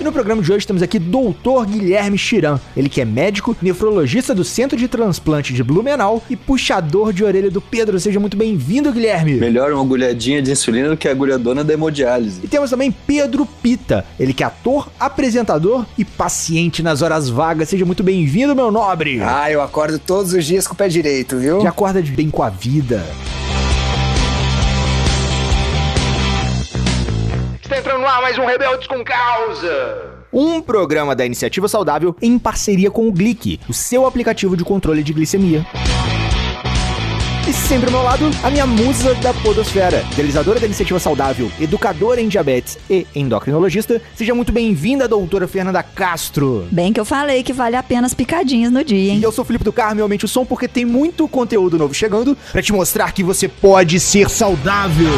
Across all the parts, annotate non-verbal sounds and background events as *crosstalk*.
E no programa de hoje temos aqui Dr. Guilherme Chiran, ele que é médico, nefrologista do Centro de Transplante de Blumenau e puxador de orelha do Pedro. Seja muito bem-vindo, Guilherme. Melhor uma agulhadinha de insulina do que a agulhadona da hemodiálise. E temos também Pedro Pita, ele que é ator, apresentador e paciente nas horas vagas. Seja muito bem-vindo, meu nobre. Ah, eu acordo todos os dias com o pé direito, viu? Já acorda de bem com a vida. Está entrando no ar mais um Rebeldes com Causa. Um programa da Iniciativa Saudável em parceria com o Glic, o seu aplicativo de controle de glicemia. E sempre ao meu lado, a minha musa da podosfera, idealizadora da Iniciativa Saudável, educadora em diabetes e endocrinologista. Seja muito bem-vinda, doutora Fernanda Castro. Bem que eu falei que vale a pena as picadinhas no dia, hein? E eu sou o Felipe do Carmo, aumente o som porque tem muito conteúdo novo chegando para te mostrar que você pode ser saudável.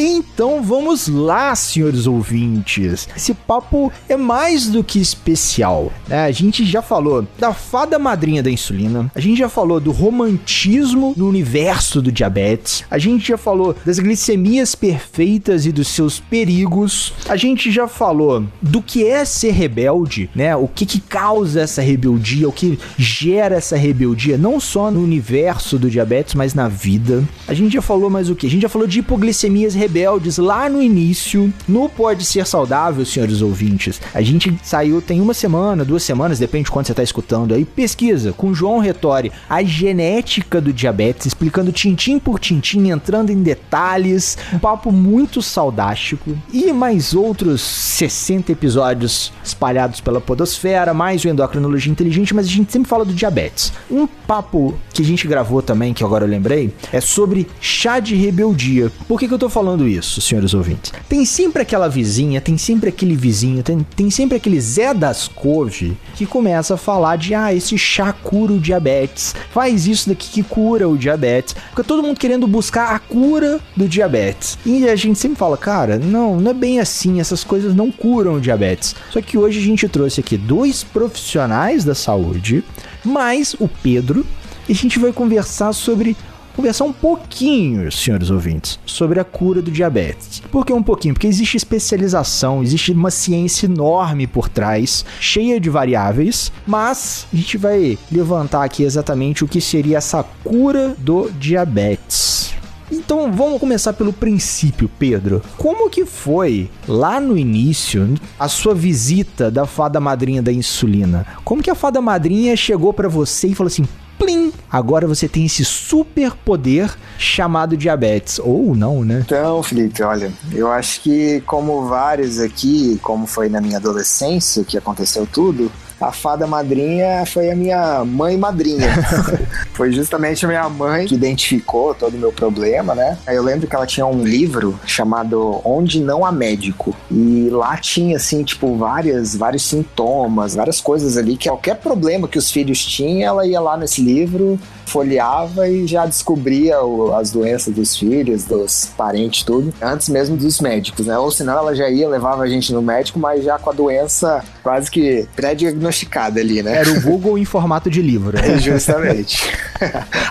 Então vamos lá, senhores ouvintes. Esse papo é mais do que especial. Né? A gente já falou da fada madrinha da insulina, a gente já falou do romantismo no universo do diabetes, a gente já falou das glicemias perfeitas e dos seus perigos, a gente já falou do que é ser rebelde, né? O que, que causa essa rebeldia, o que gera essa rebeldia, não só no universo do diabetes, mas na vida. A gente já falou mais o que? A gente já falou de hipoglicemias rebeldes rebeldes lá no início, no Pode Ser Saudável, senhores ouvintes. A gente saiu tem uma semana, duas semanas, depende de quando você está escutando aí, pesquisa com João Retori, a genética do diabetes, explicando tintim por tintim, entrando em detalhes, um papo muito saudástico. E mais outros 60 episódios espalhados pela podosfera, mais o endocrinologia inteligente, mas a gente sempre fala do diabetes. Um papo que a gente gravou também, que agora eu lembrei, é sobre chá de rebeldia. Por que, que eu tô falando falando isso, senhores ouvintes? Tem sempre aquela vizinha, tem sempre aquele vizinho, tem, tem sempre aquele Zé das Couve que começa a falar de ah, esse chá cura o diabetes, faz isso daqui que cura o diabetes. Fica todo mundo querendo buscar a cura do diabetes. E a gente sempre fala, cara, não, não é bem assim, essas coisas não curam o diabetes. Só que hoje a gente trouxe aqui dois profissionais da saúde, mais o Pedro, e a gente vai conversar sobre conversar um pouquinho, senhores ouvintes, sobre a cura do diabetes. Por que um pouquinho? Porque existe especialização, existe uma ciência enorme por trás, cheia de variáveis, mas a gente vai levantar aqui exatamente o que seria essa cura do diabetes. Então vamos começar pelo princípio, Pedro. Como que foi lá no início a sua visita da fada madrinha da insulina? Como que a fada madrinha chegou para você e falou assim: plim! Agora você tem esse super poder chamado diabetes. Ou não, né? Então, Felipe, olha, eu acho que como vários aqui, como foi na minha adolescência, que aconteceu tudo, a fada madrinha foi a minha mãe madrinha. *laughs* foi justamente a minha mãe que identificou todo o meu problema, né? Eu lembro que ela tinha um livro chamado Onde Não Há Médico. E lá tinha, assim, tipo, várias, vários sintomas, várias coisas ali, que qualquer problema que os filhos tinham, ela ia lá nesse livro folheava e já descobria o, as doenças dos filhos, dos parentes, tudo, antes mesmo dos médicos, né? Ou senão ela já ia, levava a gente no médico, mas já com a doença quase que pré-diagnosticada ali, né? Era o Google em formato de livro. Né? *laughs* Justamente.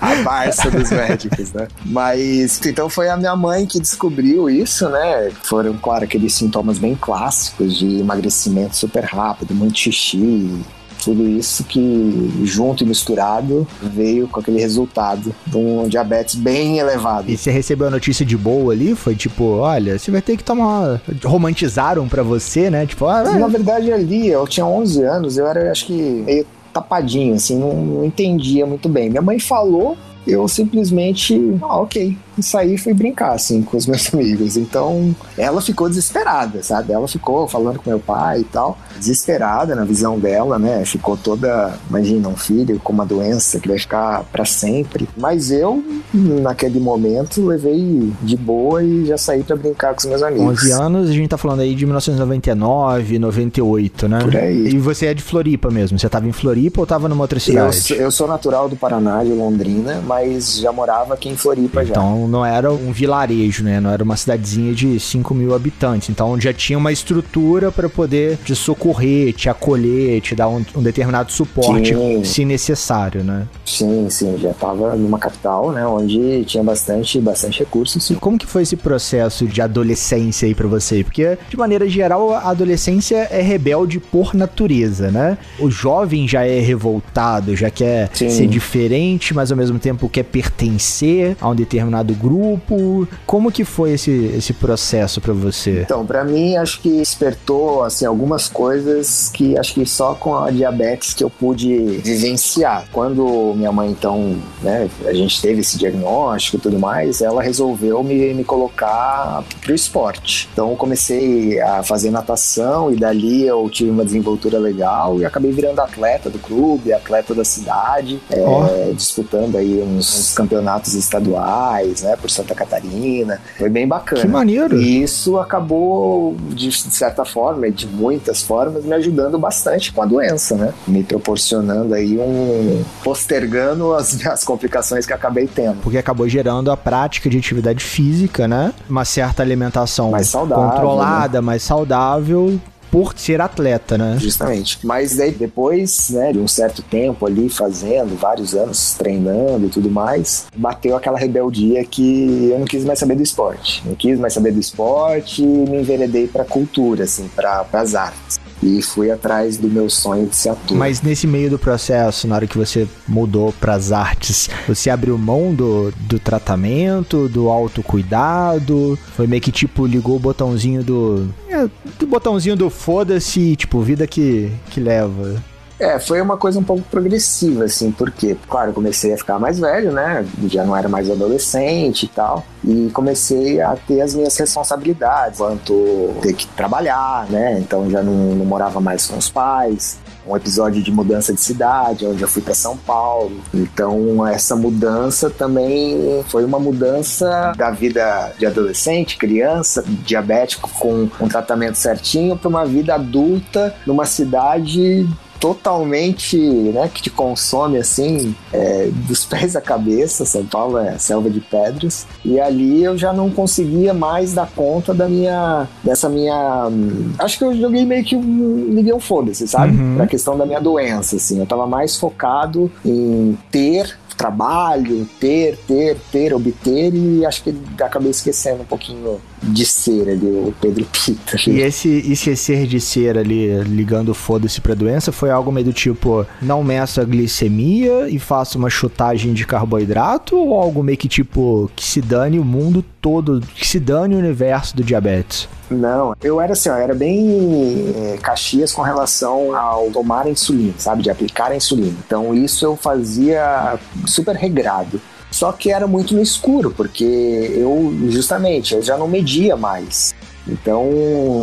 a Barça dos médicos, né? Mas então foi a minha mãe que descobriu isso, né? Foram, claro, aqueles sintomas bem clássicos de emagrecimento super rápido, muito xixi, tudo isso que junto e misturado veio com aquele resultado de um diabetes bem elevado. E você recebeu a notícia de boa ali? Foi tipo, olha, você vai ter que tomar. Romantizaram para você, né? Tipo, ah, Na verdade, ali eu tinha 11 anos, eu era acho que meio tapadinho, assim, não, não entendia muito bem. Minha mãe falou, eu simplesmente, ah, ok, saí e fui brincar, assim, com os meus *laughs* amigos. Então, ela ficou desesperada, sabe? Ela ficou falando com meu pai e tal, desesperada na visão dela, né? Ficou toda, imagina, um filho com uma doença que vai ficar para sempre. Mas eu, naquele momento, levei de boa e já saí para brincar com os meus amigos. 11 anos, a gente tá falando aí de 1999, 98, né? Por aí. E você é de Floripa mesmo? Você tava em Floripa ou tava numa outra cidade? Eu, eu sou natural do Paraná, de Londrina, mas já morava aqui em Floripa já. Então não era um vilarejo, né? Não era uma cidadezinha de 5 mil habitantes. Então já tinha uma estrutura para poder te socorrer, te acolher, te dar um, um determinado suporte Sim. se necessário, né? Sim, sim, já tava numa capital, né, onde tinha bastante, bastante recursos. E como que foi esse processo de adolescência aí pra você? Porque, de maneira geral, a adolescência é rebelde por natureza, né? O jovem já é revoltado, já quer Sim. ser diferente, mas ao mesmo tempo quer pertencer a um determinado grupo. Como que foi esse, esse processo pra você? Então, pra mim, acho que despertou, assim, algumas coisas que acho que só com a diabetes que eu pude vivenciar. Quando minha mãe, então, né, a gente teve esse diagnóstico e tudo mais, ela resolveu me, me colocar pro esporte. Então, eu comecei a fazer natação e dali eu tive uma desenvoltura legal e acabei virando atleta do clube, atleta da cidade, é, Ó. disputando aí uns, uns campeonatos estaduais, né, por Santa Catarina. Foi bem bacana. Que maneiro! E isso acabou, de certa forma, de muitas formas, me ajudando bastante com a doença, né? Me proporcionando aí um. postergando as, *laughs* as complicações que acabei tendo. Porque acabou gerando a prática de atividade física, né? Uma certa alimentação Mais saudável, né? controlada, mais saudável, por ser atleta, né? Justamente. Mas daí depois, né, de um certo tempo ali fazendo, vários anos treinando e tudo mais, bateu aquela rebeldia que eu não quis mais saber do esporte. Não quis mais saber do esporte e me enveredei pra cultura, assim, para as artes. E fui atrás do meu sonho de ser ator. Mas nesse meio do processo, na hora que você mudou pras artes, você abriu mão do, do tratamento, do autocuidado? Foi meio que tipo, ligou o botãozinho do. É, do botãozinho do foda-se, tipo, vida que, que leva. É, foi uma coisa um pouco progressiva, assim, porque, claro, comecei a ficar mais velho, né? Já não era mais adolescente e tal. E comecei a ter as minhas responsabilidades, quanto ter que trabalhar, né? Então já não, não morava mais com os pais. Um episódio de mudança de cidade, onde eu fui para São Paulo. Então, essa mudança também foi uma mudança da vida de adolescente, criança, diabético com um tratamento certinho, para uma vida adulta numa cidade totalmente, né, que te consome assim, é, dos pés à cabeça. São Paulo é selva de pedras. E ali eu já não conseguia mais dar conta da minha, dessa minha, hum, acho que eu joguei meio que um, liguei um foda-se, sabe? Uhum. Pra questão da minha doença, assim. Eu tava mais focado em ter trabalho, ter, ter, ter, obter e acho que acabei esquecendo um pouquinho de ser ali, o Pedro Pita. E esse esquecer de ser ali, ligando foda-se pra doença, foi algo meio do tipo, não meço a glicemia e faço uma chutagem de carboidrato? Ou algo meio que tipo, que se dane o mundo todo, que se dane o universo do diabetes? Não, eu era assim, ó, era bem é, caxias com relação ao tomar insulina, sabe? De aplicar a insulina. Então isso eu fazia super regrado. Só que era muito no escuro, porque eu, justamente, eu já não media mais. Então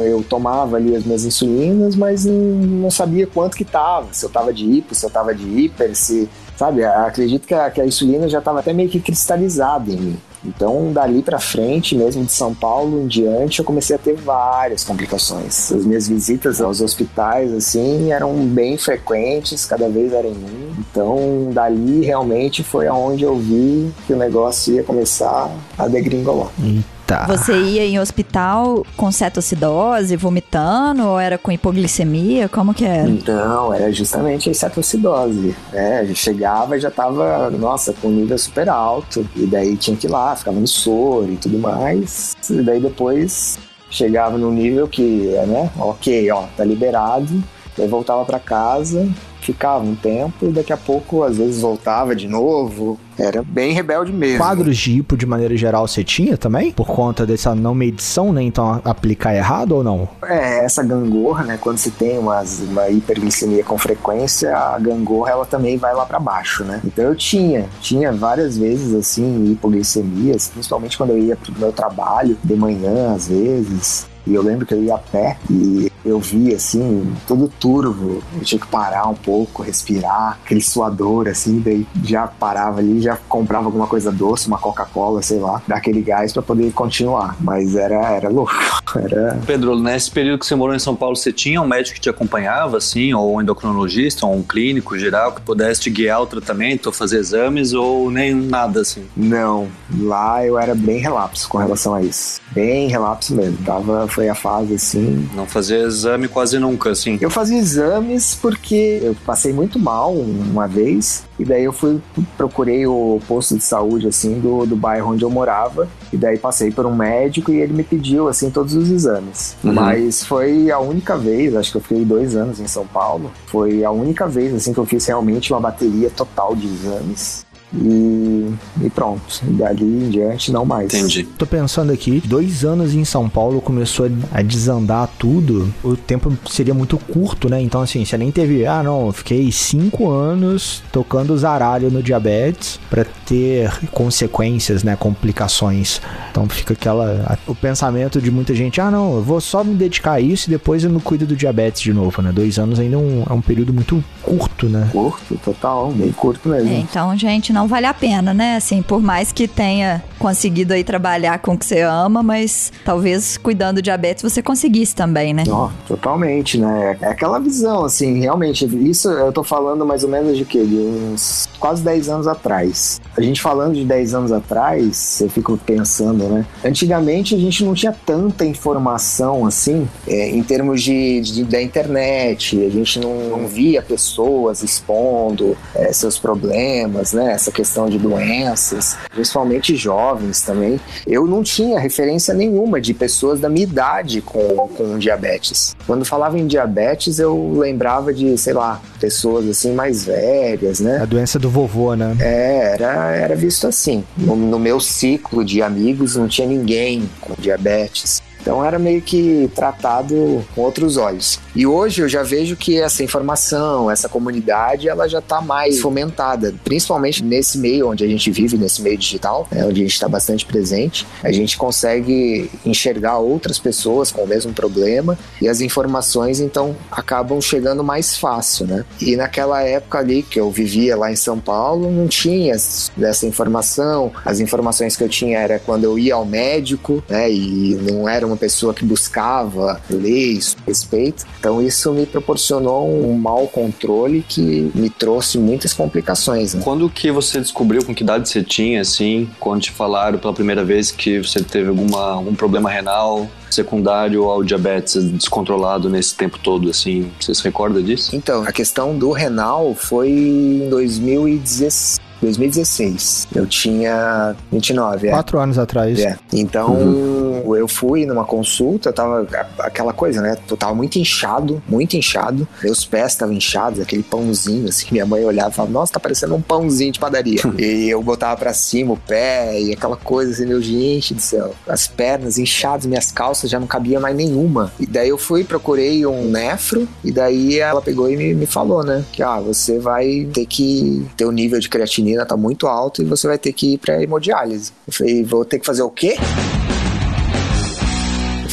eu tomava ali as minhas insulinas, mas não, sabia quanto que tava, se eu tava de hipo, se eu tava de hiper, se. Sabe, acredito que a, que a insulina já tava até meio que cristalizada em mim. Então, dali pra frente, mesmo de São Paulo em diante, eu comecei a ter várias complicações. As minhas visitas aos hospitais, assim, eram bem frequentes, cada vez era em um. Então, dali realmente foi aonde eu vi que o negócio ia começar a degringolar. Eita. Você ia em hospital com cetoacidose, vomitando, ou era com hipoglicemia? Como que era? Então, era justamente a cetoacidose. Né? Eu chegava e já tava, nossa, com nível super alto. E daí tinha que ir lá, ficava no soro e tudo mais. E daí depois chegava no nível que, né, ok, ó, tá liberado. Daí voltava para casa, ficava um tempo e daqui a pouco às vezes voltava de novo. Era bem rebelde mesmo. Quadros de hipo, de maneira geral, você tinha também? Por conta dessa não medição, né? Então aplicar errado ou não? É, essa gangorra, né? Quando se tem umas, uma hiperglicemia com frequência, a gangorra ela também vai lá para baixo, né? Então eu tinha, tinha várias vezes assim hipoglicemias, principalmente quando eu ia pro meu trabalho de manhã, às vezes. E eu lembro que eu ia a pé e eu via assim, todo turvo. Eu tinha que parar um pouco, respirar, aquele suador assim, daí já parava ali, já comprava alguma coisa doce, uma Coca-Cola, sei lá, dar aquele gás para poder continuar. Mas era, era louco. *laughs* Era. Pedro, nesse período que você morou em São Paulo, você tinha um médico que te acompanhava, assim, ou um endocrinologista, ou um clínico geral que pudesse te guiar o tratamento, ou fazer exames, ou nem nada assim? Não, lá eu era bem relapso com relação a isso. Bem relapso mesmo. Tava, foi a fase assim. Não fazia exame quase nunca, assim. Eu fazia exames porque eu passei muito mal uma vez. E daí eu fui, procurei o posto de saúde, assim, do, do bairro onde eu morava. E daí passei por um médico e ele me pediu, assim, todos os exames. Uhum. Mas foi a única vez, acho que eu fiquei dois anos em São Paulo. Foi a única vez, assim, que eu fiz realmente uma bateria total de exames. E, e pronto. E dali em diante, não mais. Entendi. Tô pensando aqui, dois anos em São Paulo começou a desandar tudo. O tempo seria muito curto, né? Então, assim, você nem teve, ah, não, eu fiquei cinco anos tocando zaralho no diabetes para ter consequências, né? Complicações. Então fica aquela. O pensamento de muita gente, ah, não, eu vou só me dedicar a isso e depois eu me cuido do diabetes de novo, né? Dois anos ainda é um, é um período muito curto, né? Curto, total, bem curto mesmo. É, então, gente, não vale a pena, né? Assim, por mais que tenha conseguido aí trabalhar com o que você ama, mas talvez cuidando do diabetes você conseguisse também, né? Ó, totalmente, né? É aquela visão, assim, realmente. Isso eu tô falando mais ou menos de quê? De uns quase 10 anos atrás. A gente falando de 10 anos atrás, eu fico pensando, né? Antigamente a gente não tinha tanta informação assim, é, em termos de, de, da internet, a gente não, não via pessoas expondo é, seus problemas, né? Essa questão de doenças, principalmente jovens também. Eu não tinha referência nenhuma de pessoas da minha idade com, com diabetes. Quando falava em diabetes, eu lembrava de, sei lá, pessoas assim mais velhas, né? A doença do vovô, né? É, era, era visto assim. No, no meu ciclo de amigos não tinha ninguém com diabetes. Então era meio que tratado com outros olhos. E hoje eu já vejo que essa informação, essa comunidade, ela já está mais fomentada, principalmente nesse meio onde a gente vive, nesse meio digital, né, onde a gente está bastante presente. A gente consegue enxergar outras pessoas com o mesmo problema e as informações então acabam chegando mais fácil, né? E naquela época ali que eu vivia lá em São Paulo, não tinha essa informação. As informações que eu tinha era quando eu ia ao médico, né? E não era uma pessoa que buscava leis, respeito. Então isso me proporcionou um mau controle que me trouxe muitas complicações. Né? Quando que você descobriu com que idade você tinha, assim, quando te falaram pela primeira vez que você teve alguma, algum problema renal? secundário ao diabetes descontrolado nesse tempo todo, assim, você se recorda disso? Então, a questão do renal foi em 2016. 2016. Eu tinha 29, é. Quatro anos atrás. É. Então, uhum. eu fui numa consulta, tava aquela coisa, né? Eu tava muito inchado, muito inchado. Meus pés estavam inchados, aquele pãozinho, assim. Minha mãe olhava e falava, nossa, tá parecendo um pãozinho de padaria. *laughs* e eu botava pra cima o pé e aquela coisa assim, meu gente do céu. As pernas inchadas, minhas calças já não cabia mais nenhuma. E daí eu fui, procurei um nefro, e daí ela pegou e me, me falou, né? Que, ah, você vai ter que ter o um nível de creatinina tá muito alto e você vai ter que ir pra hemodiálise. Eu falei, vou ter que fazer o quê?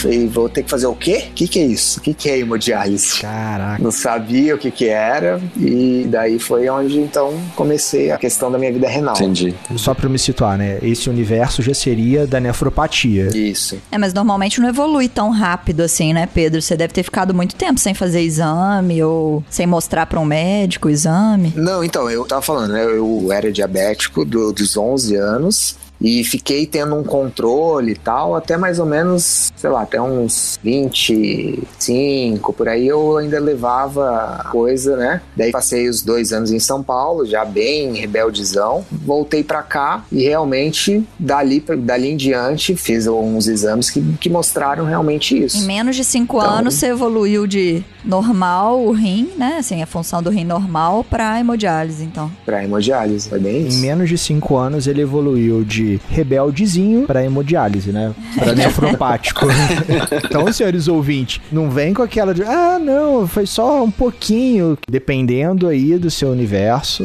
Falei, vou ter que fazer o quê? O que, que é isso? O que, que é hemodiálise? Caraca. Não sabia o que, que era. E daí foi onde então comecei a questão da minha vida renal. Entendi. Só pra me situar, né? Esse universo já seria da nefropatia. Isso. É, mas normalmente não evolui tão rápido assim, né, Pedro? Você deve ter ficado muito tempo sem fazer exame ou sem mostrar para um médico o exame. Não, então, eu tava falando, né? Eu era diabético do, dos 11 anos e fiquei tendo um controle e tal, até mais ou menos, sei lá, até uns 25, por aí eu ainda levava coisa, né? Daí passei os dois anos em São Paulo, já bem rebeldezão. Voltei para cá e realmente, dali, dali em diante, fiz uns exames que, que mostraram realmente isso. Em menos de cinco então, anos, você evoluiu de normal, o rim, né? Assim, a função do rim normal para hemodiálise, então. Para hemodiálise, foi bem isso. Em menos de cinco anos, ele evoluiu de rebeldezinho para hemodiálise, né? Para *laughs* nefropático. *laughs* então, senhores ouvintes, não vem com aquela de, ah, não, foi só um pouquinho. Dependendo aí do seu universo,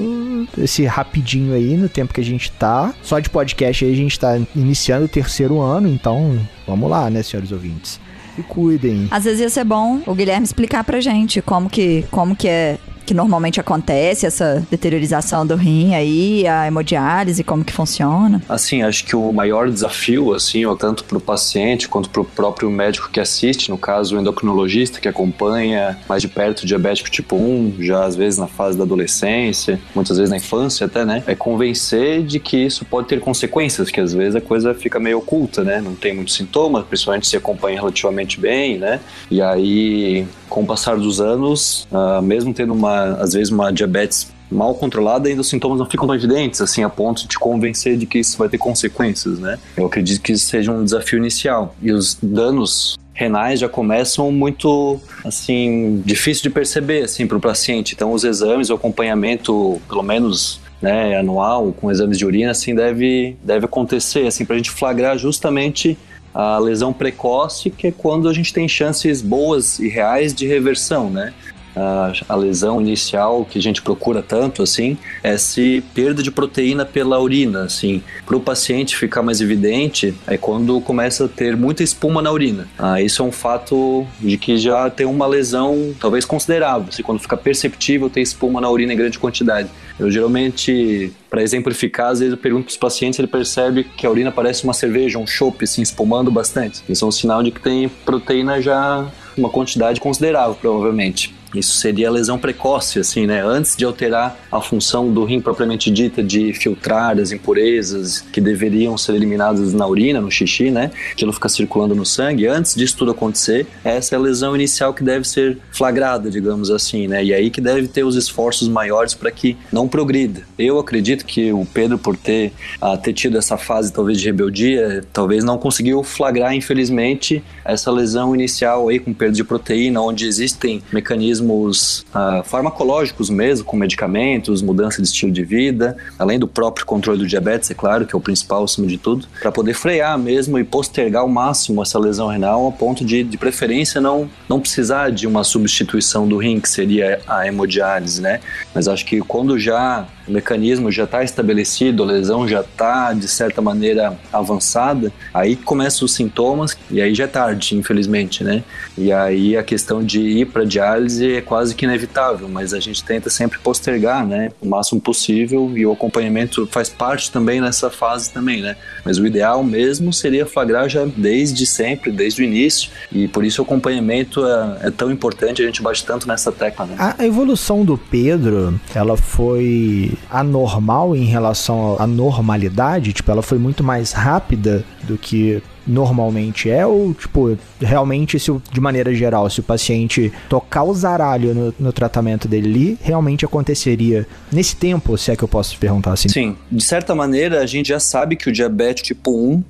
esse rapidinho aí, no tempo que a gente tá. Só de podcast aí a gente tá iniciando o terceiro ano, então vamos lá, né, senhores ouvintes? Se cuidem. Às vezes ia ser bom o Guilherme explicar pra gente como que, como que é que normalmente acontece, essa deteriorização do rim aí, a hemodiálise, como que funciona? Assim, acho que o maior desafio, assim, tanto para o paciente quanto para o próprio médico que assiste, no caso o endocrinologista que acompanha mais de perto o diabético tipo 1, já às vezes na fase da adolescência, muitas vezes na infância até, né? É convencer de que isso pode ter consequências, que às vezes a coisa fica meio oculta, né? Não tem muitos sintomas, principalmente se acompanha relativamente bem, né? E aí, com o passar dos anos, uh, mesmo tendo uma, às vezes, uma diabetes mal controlada, ainda os sintomas não ficam tão evidentes, assim, a ponto de te convencer de que isso vai ter consequências, né? Eu acredito que isso seja um desafio inicial. E os danos renais já começam muito, assim, difícil de perceber, assim, para o paciente. Então, os exames, o acompanhamento, pelo menos né, anual, com exames de urina, assim, deve, deve acontecer, assim, para a gente flagrar justamente a lesão precoce, que é quando a gente tem chances boas e reais de reversão, né? A, a, lesão inicial que a gente procura tanto assim é se perda de proteína pela urina assim para o paciente ficar mais evidente é quando começa a ter muita espuma na urina ah, isso é um fato de que já tem uma lesão talvez considerável assim, quando fica perceptível ter espuma na urina em grande quantidade eu geralmente para exemplificar, às vezes eu pergunto para os pacientes, ele percebe que a urina parece uma cerveja, um chopp, assim, espumando bastante. Isso é um sinal de que tem proteína já uma quantidade considerável, provavelmente. Isso seria a lesão precoce, assim, né? Antes de alterar a função do rim propriamente dita de filtrar as impurezas que deveriam ser eliminadas na urina, no xixi, né? Que não fica circulando no sangue. Antes disso tudo acontecer, essa é a lesão inicial que deve ser flagrada, digamos assim, né? E aí que deve ter os esforços maiores para que não progrida. Eu acredito que o Pedro, por ter, uh, ter tido essa fase talvez de rebeldia, talvez não conseguiu flagrar, infelizmente, essa lesão inicial aí com perda de proteína, onde existem mecanismos mecanismos uh, farmacológicos mesmo, com medicamentos, mudança de estilo de vida, além do próprio controle do diabetes, é claro, que é o principal acima de tudo, para poder frear mesmo e postergar ao máximo essa lesão renal a ponto de, de preferência, não, não precisar de uma substituição do rim, que seria a hemodiálise, né? Mas acho que quando já o mecanismo já está estabelecido, a lesão já está, de certa maneira, avançada, aí começam os sintomas e aí já é tarde, infelizmente, né? E aí a questão de ir para diálise é quase que inevitável, mas a gente tenta sempre postergar, né? O máximo possível e o acompanhamento faz parte também nessa fase também, né? Mas o ideal mesmo seria flagrar já desde sempre, desde o início, e por isso o acompanhamento é, é tão importante, a gente bate tanto nessa tecla, né? A evolução do Pedro, ela foi anormal em relação à normalidade? Tipo, ela foi muito mais rápida do que normalmente é? Ou, tipo, realmente, se de maneira geral, se o paciente tocar o zaralho no, no, tratamento dele ali, realmente aconteceria nesse tempo, se é que eu posso perguntar assim? Sim, de certa maneira, a gente já sabe que o diabetes tipo 1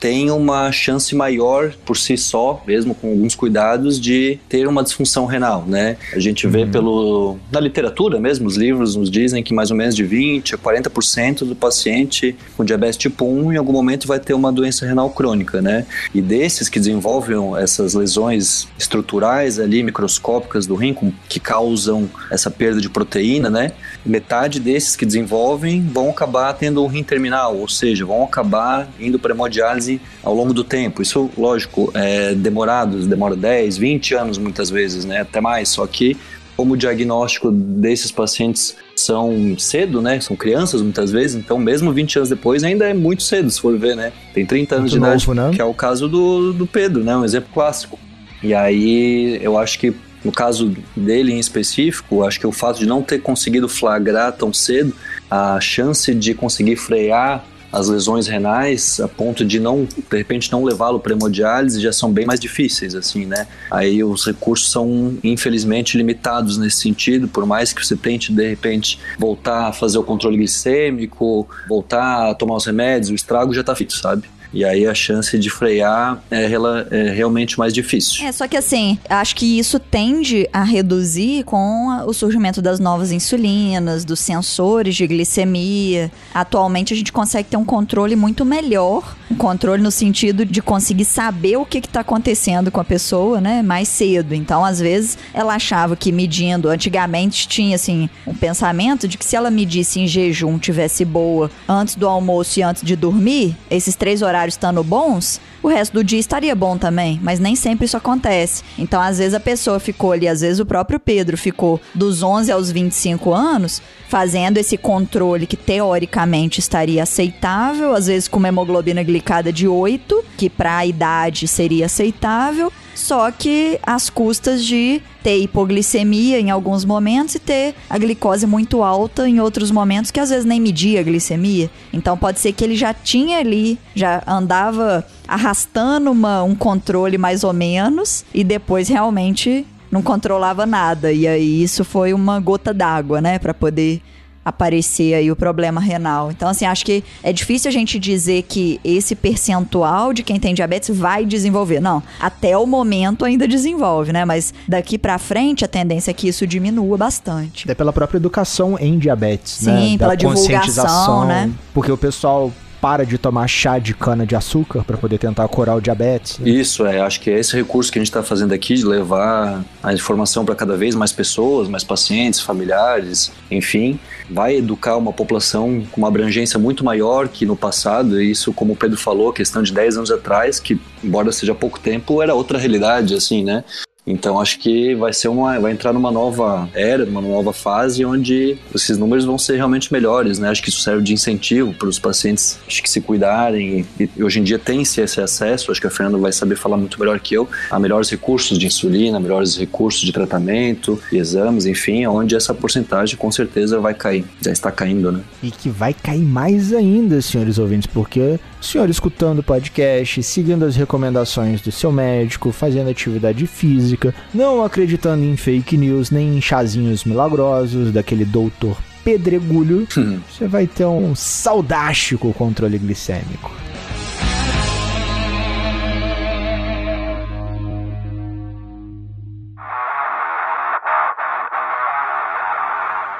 tem uma chance maior por si só, mesmo com alguns cuidados, de ter uma disfunção renal, né? A gente vê uhum. pelo na literatura mesmo, os livros nos dizem que mais ou menos de 20 a 40% do paciente com diabetes tipo 1 em algum momento vai ter uma doença renal crônica, né? E desses que desenvolvem essas lesões estruturais ali microscópicas do rim que causam essa perda de proteína, né? Metade desses que desenvolvem vão acabar tendo um rim terminal, ou seja, vão acabar indo para hemodiálise ao longo do tempo. Isso, lógico, é demorado, demora 10, 20 anos muitas vezes, né? Até mais. Só que como o diagnóstico desses pacientes são cedo, né? São crianças muitas vezes, então mesmo 20 anos depois ainda é muito cedo, se for ver, né? Tem 30 anos muito de idade, né? que é o caso do, do Pedro, né? Um exemplo clássico. E aí eu acho que no caso dele em específico, acho que o fato de não ter conseguido flagrar tão cedo, a chance de conseguir frear as lesões renais a ponto de não, de repente, não levá-lo para hemodiálise já são bem mais difíceis, assim, né? Aí os recursos são, infelizmente, limitados nesse sentido, por mais que você tente, de repente, voltar a fazer o controle glicêmico, voltar a tomar os remédios, o estrago já está feito, sabe? E aí a chance de frear é, é, realmente mais difícil. É, só que assim, acho que isso tende a reduzir com o surgimento das novas insulinas, dos sensores de glicemia. Atualmente a gente consegue ter um controle muito melhor. Um controle no sentido de conseguir saber o que está acontecendo com a pessoa, né? Mais cedo. Então, às vezes, ela achava que medindo, antigamente tinha assim, um pensamento de que se ela medisse em jejum, tivesse boa antes do almoço e antes de dormir, esses três horários estando bons, o resto do dia estaria bom também, mas nem sempre isso acontece. Então, às vezes a pessoa ficou ali, às vezes o próprio Pedro ficou dos 11 aos 25 anos fazendo esse controle que teoricamente estaria aceitável, às vezes com uma hemoglobina glicada de 8, que para a idade seria aceitável, só que às custas de ter hipoglicemia em alguns momentos e ter a glicose muito alta em outros momentos que às vezes nem media a glicemia. Então pode ser que ele já tinha ali, já andava arrastando uma, um controle mais ou menos e depois realmente não controlava nada. E aí isso foi uma gota d'água, né, para poder aparecer aí o problema renal. Então, assim, acho que é difícil a gente dizer que esse percentual de quem tem diabetes vai desenvolver. Não, até o momento ainda desenvolve, né? Mas daqui para frente a tendência é que isso diminua bastante. É pela própria educação em diabetes, Sim, né? Sim, pela divulgação, né? Porque o pessoal para de tomar chá de cana de açúcar para poder tentar curar o diabetes. Né? Isso, é. Acho que é esse recurso que a gente está fazendo aqui de levar a informação para cada vez mais pessoas, mais pacientes, familiares, enfim, vai educar uma população com uma abrangência muito maior que no passado. E isso, como o Pedro falou, questão de 10 anos atrás, que embora seja pouco tempo, era outra realidade, assim, né? Então acho que vai ser uma, vai entrar numa nova era, numa nova fase onde esses números vão ser realmente melhores, né? Acho que isso serve de incentivo para os pacientes acho que se cuidarem e, e hoje em dia tem-se esse acesso, acho que a Fernanda vai saber falar muito melhor que eu, a melhores recursos de insulina, melhores recursos de tratamento, exames, enfim, onde essa porcentagem com certeza vai cair, já está caindo, né? E que vai cair mais ainda, senhores ouvintes, porque o senhor escutando o podcast, seguindo as recomendações do seu médico, fazendo atividade física, não acreditando em fake news nem em chazinhos milagrosos daquele doutor pedregulho, hum. você vai ter um saudástico controle glicêmico.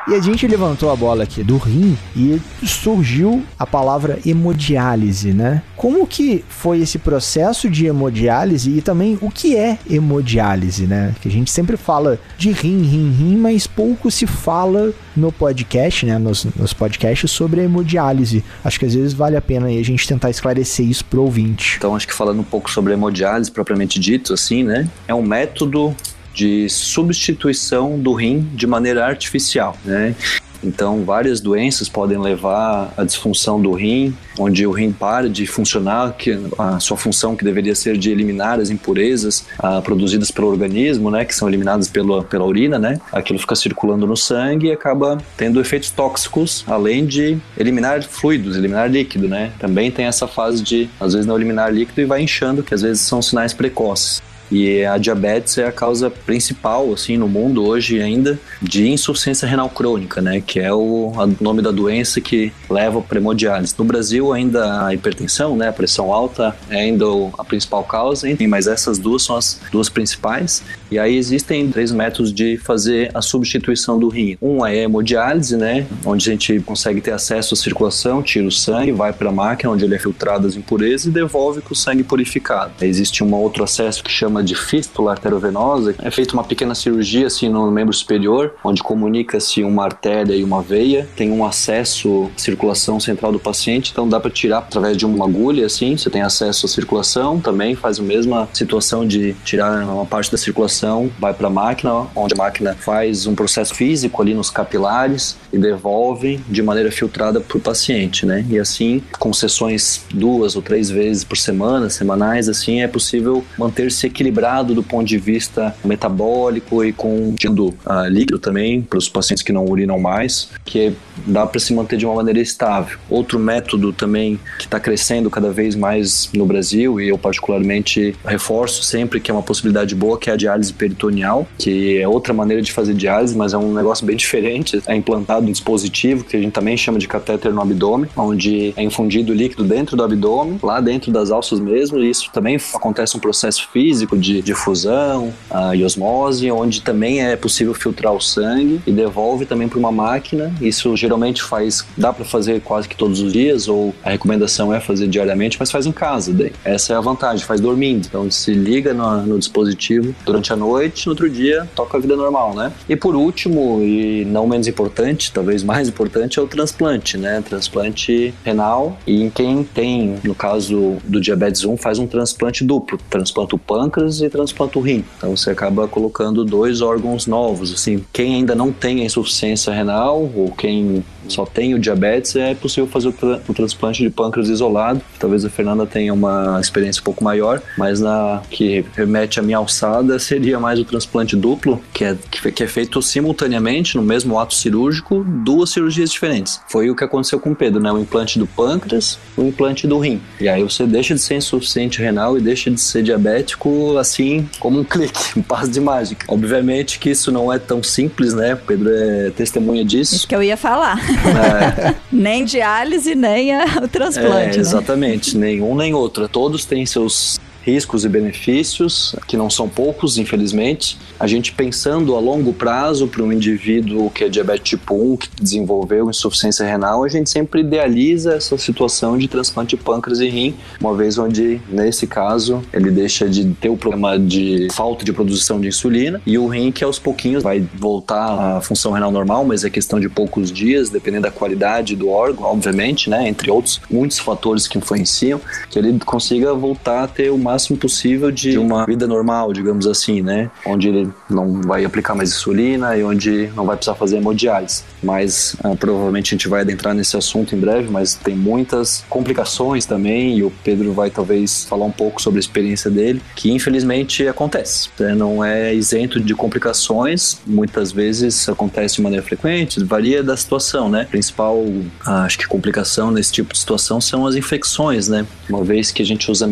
E a gente levantou a bola aqui do rim e surgiu a palavra hemodiálise, né? Como que foi esse processo de hemodiálise e também o que é hemodiálise, né? Que a gente sempre fala de rim, rim, rim, mas pouco se fala no podcast, né? Nos, nos podcasts sobre a hemodiálise. Acho que às vezes vale a pena a gente tentar esclarecer isso pro ouvinte. Então, acho que falando um pouco sobre hemodiálise propriamente dito, assim, né? É um método de substituição do rim de maneira artificial, né? Então, várias doenças podem levar à disfunção do rim, onde o rim para de funcionar, que a sua função que deveria ser de eliminar as impurezas ah, produzidas pelo organismo, né, que são eliminadas pela, pela urina, né? Aquilo fica circulando no sangue e acaba tendo efeitos tóxicos, além de eliminar fluidos, eliminar líquido, né? Também tem essa fase de, às vezes, não eliminar líquido e vai inchando, que às vezes são sinais precoces. E a diabetes é a causa principal, assim, no mundo hoje ainda, de insuficiência renal crônica, né? Que é o nome da doença que leva para hemodiálise. No Brasil, ainda a hipertensão, né? A pressão alta é ainda a principal causa, mas essas duas são as duas principais. E aí existem três métodos de fazer a substituição do rim. Um é a hemodiálise, né? Onde a gente consegue ter acesso à circulação, tira o sangue, vai para a máquina onde ele é filtrado as impurezas e devolve com o sangue purificado. Existe um outro acesso que chama de fístula arteriovenosa. É feita uma pequena cirurgia assim no membro superior, onde comunica-se uma artéria e uma veia. Tem um acesso à circulação central do paciente, então dá para tirar através de uma agulha assim. Você tem acesso à circulação, também faz a mesma situação de tirar uma parte da circulação vai para a máquina, onde a máquina faz um processo físico ali nos capilares e devolve de maneira filtrada para o paciente, né? E assim, com sessões duas ou três vezes por semana, semanais, assim, é possível manter-se equilibrado do ponto de vista metabólico e com uh, líquido também para os pacientes que não urinam mais, que dá para se manter de uma maneira estável. Outro método também que está crescendo cada vez mais no Brasil e eu particularmente reforço sempre que é uma possibilidade boa, que é a diálise peritoneal, que é outra maneira de fazer diálise, mas é um negócio bem diferente. É implantado um dispositivo que a gente também chama de catéter no abdômen, onde é infundido líquido dentro do abdômen, lá dentro das alças mesmo, e isso também acontece um processo físico de difusão uh, e osmose, onde também é possível filtrar o sangue e devolve também para uma máquina. Isso geralmente faz, dá para fazer quase que todos os dias, ou a recomendação é fazer diariamente, mas faz em casa. Daí. Essa é a vantagem, faz dormindo. Então se liga no, no dispositivo durante a noite, no outro dia toca a vida normal, né? E por último, e não menos importante, talvez mais importante, é o transplante, né? Transplante renal. E em quem tem, no caso do diabetes 1, faz um transplante duplo. Transplanta o pâncreas e transplanta o rim. Então você acaba colocando dois órgãos novos. Assim, quem ainda não tem a insuficiência renal ou quem só tem o diabetes, é possível fazer o, tra o, transplante de pâncreas isolado. Talvez a Fernanda tenha uma experiência um pouco maior, mas na que remete à minha alçada seria mais o transplante duplo, que é, que é feito simultaneamente no mesmo ato cirúrgico, duas cirurgias diferentes. Foi o que aconteceu com o Pedro, né? O implante do pâncreas, o implante do rim. E aí você deixa de ser insuficiente renal e deixa de ser diabético assim como um clique, *laughs* um passo de mágica. Obviamente que isso não é tão simples, né? O Pedro é testemunha disso. Isso que eu ia falar. É. *laughs* nem diálise, nem a, o transplante. É, né? exatamente, né? nenhum nem outro. Todos têm seus riscos e benefícios, que não são poucos, infelizmente. A gente pensando a longo prazo para um indivíduo que é diabetes tipo 1, que desenvolveu insuficiência renal, a gente sempre idealiza essa situação de transplante de pâncreas e rim, uma vez onde, nesse caso, ele deixa de ter o problema de falta de produção de insulina e o rim que aos pouquinhos vai voltar à função renal normal, mas é questão de poucos dias, dependendo da qualidade do órgão, obviamente, né, entre outros muitos fatores que influenciam, que ele consiga voltar a ter uma máximo possível de uma vida normal, digamos assim, né? Onde ele não vai aplicar mais insulina e onde não vai precisar fazer hemodiálise. Mas ah, provavelmente a gente vai adentrar nesse assunto em breve, mas tem muitas complicações também e o Pedro vai talvez falar um pouco sobre a experiência dele, que infelizmente acontece. Né? Não é isento de complicações, muitas vezes acontece de maneira frequente, varia da situação, né? A principal, ah, acho que complicação nesse tipo de situação são as infecções, né? Uma vez que a gente usa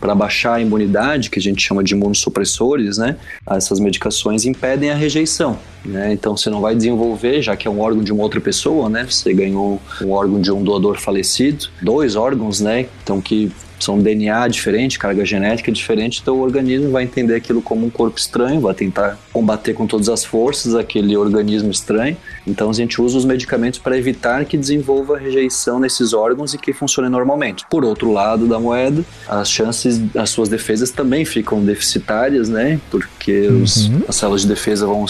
para baixar a imunidade, que a gente chama de imunossupressores, né? Essas medicações impedem a rejeição. Né? Então você não vai desenvolver, já que é um órgão de uma outra pessoa, né? Você ganhou um órgão de um doador falecido, dois órgãos, né? Então que são DNA diferente, carga genética diferente, então o organismo vai entender aquilo como um corpo estranho, vai tentar combater com todas as forças aquele organismo estranho. Então a gente usa os medicamentos para evitar que desenvolva rejeição nesses órgãos e que funcione normalmente. Por outro lado da moeda, as chances, as suas defesas também ficam deficitárias, né? Porque os, uhum. as células de defesa vão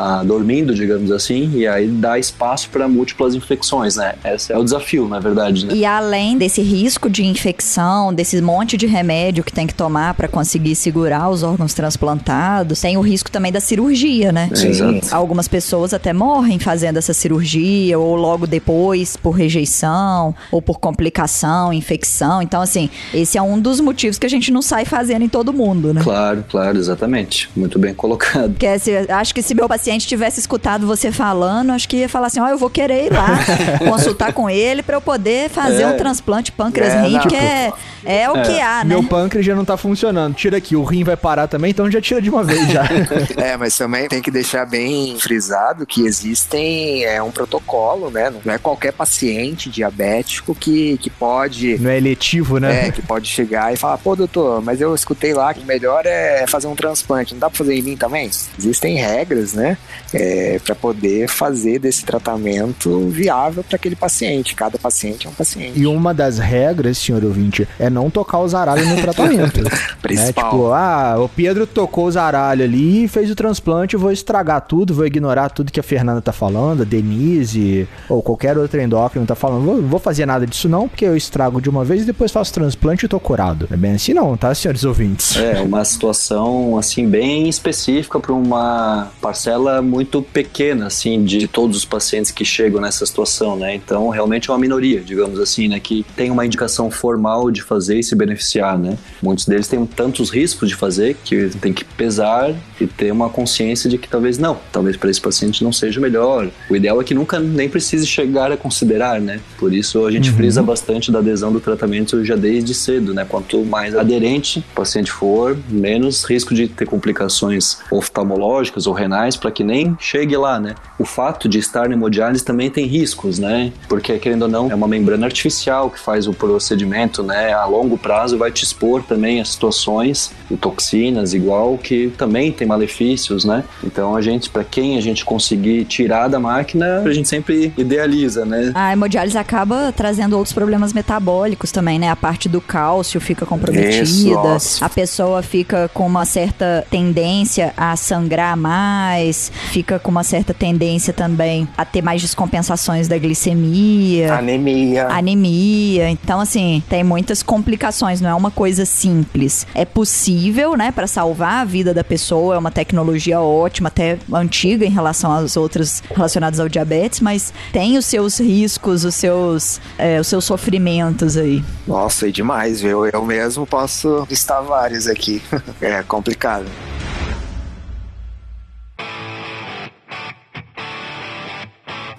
ah, dormindo, digamos assim, e aí dá espaço para múltiplas infecções, né? Esse é o desafio, na verdade. Né? E além desse risco de infecção, desse monte de remédio que tem que tomar para conseguir segurar os órgãos transplantados, tem o risco também da cirurgia, né? Exato. Algumas pessoas até morrem fazendo essa cirurgia, ou logo depois por rejeição, ou por complicação, infecção. Então, assim, esse é um dos motivos que a gente não sai fazendo em todo mundo, né? Claro, claro, exatamente. Muito bem colocado. Que é, se, acho que se meu paciente paciente tivesse escutado você falando, acho que ia falar assim: ó, oh, eu vou querer ir lá *laughs* consultar com ele para eu poder fazer é. um transplante pâncreas-rim, é, que é, é o é. que há, né? Meu pâncreas já não tá funcionando. Tira aqui, o rim vai parar também, então já tira de uma vez já. *laughs* é, mas também tem que deixar bem frisado que existem é um protocolo, né? Não é qualquer paciente diabético que, que pode. Não é eletivo, né? É, que pode chegar e falar, pô, doutor, mas eu escutei lá que o melhor é fazer um transplante. Não dá pra fazer em mim também? Existem regras, né? É, para poder fazer desse tratamento viável para aquele paciente. Cada paciente é um paciente. E uma das regras, senhor ouvinte, é não tocar o zaralho no tratamento. *laughs* Principal. Né? Tipo, ah, o Pedro tocou o zaralho ali e fez o transplante, eu vou estragar tudo, vou ignorar tudo que a Fernanda tá falando, a Denise ou qualquer outro endócrino tá falando. Vou, vou fazer nada disso não, porque eu estrago de uma vez e depois faço transplante e tô curado. É bem assim não, tá, senhores ouvintes? É, uma situação, assim, bem específica para uma parcela muito pequena, assim, de todos os pacientes que chegam nessa situação, né? Então, realmente é uma minoria, digamos assim, né? Que tem uma indicação formal de fazer e se beneficiar, né? Muitos deles têm tantos riscos de fazer que tem que pesar e ter uma consciência de que talvez não, talvez para esse paciente não seja o melhor. O ideal é que nunca nem precise chegar a considerar, né? Por isso a gente uhum. frisa bastante da adesão do tratamento já desde cedo, né? Quanto mais aderente o paciente for, menos risco de ter complicações oftalmológicas ou renais para que nem chegue lá, né? O fato de estar na hemodiálise também tem riscos, né? Porque, querendo ou não, é uma membrana artificial que faz o procedimento, né? A longo prazo vai te expor também a situações de toxinas, igual, que também tem malefícios, né? Então, a gente, para quem a gente conseguir tirar da máquina, a gente sempre idealiza, né? A hemodiálise acaba trazendo outros problemas metabólicos também, né? A parte do cálcio fica comprometida, Isso, a pessoa fica com uma certa tendência a sangrar mais, mas fica com uma certa tendência também a ter mais descompensações da glicemia. Anemia. Anemia. Então, assim, tem muitas complicações, não é uma coisa simples. É possível, né, para salvar a vida da pessoa, é uma tecnologia ótima, até antiga em relação às outras relacionadas ao diabetes, mas tem os seus riscos, os seus, é, os seus sofrimentos aí. Nossa, e demais, viu? Eu mesmo posso listar vários aqui. *laughs* é complicado.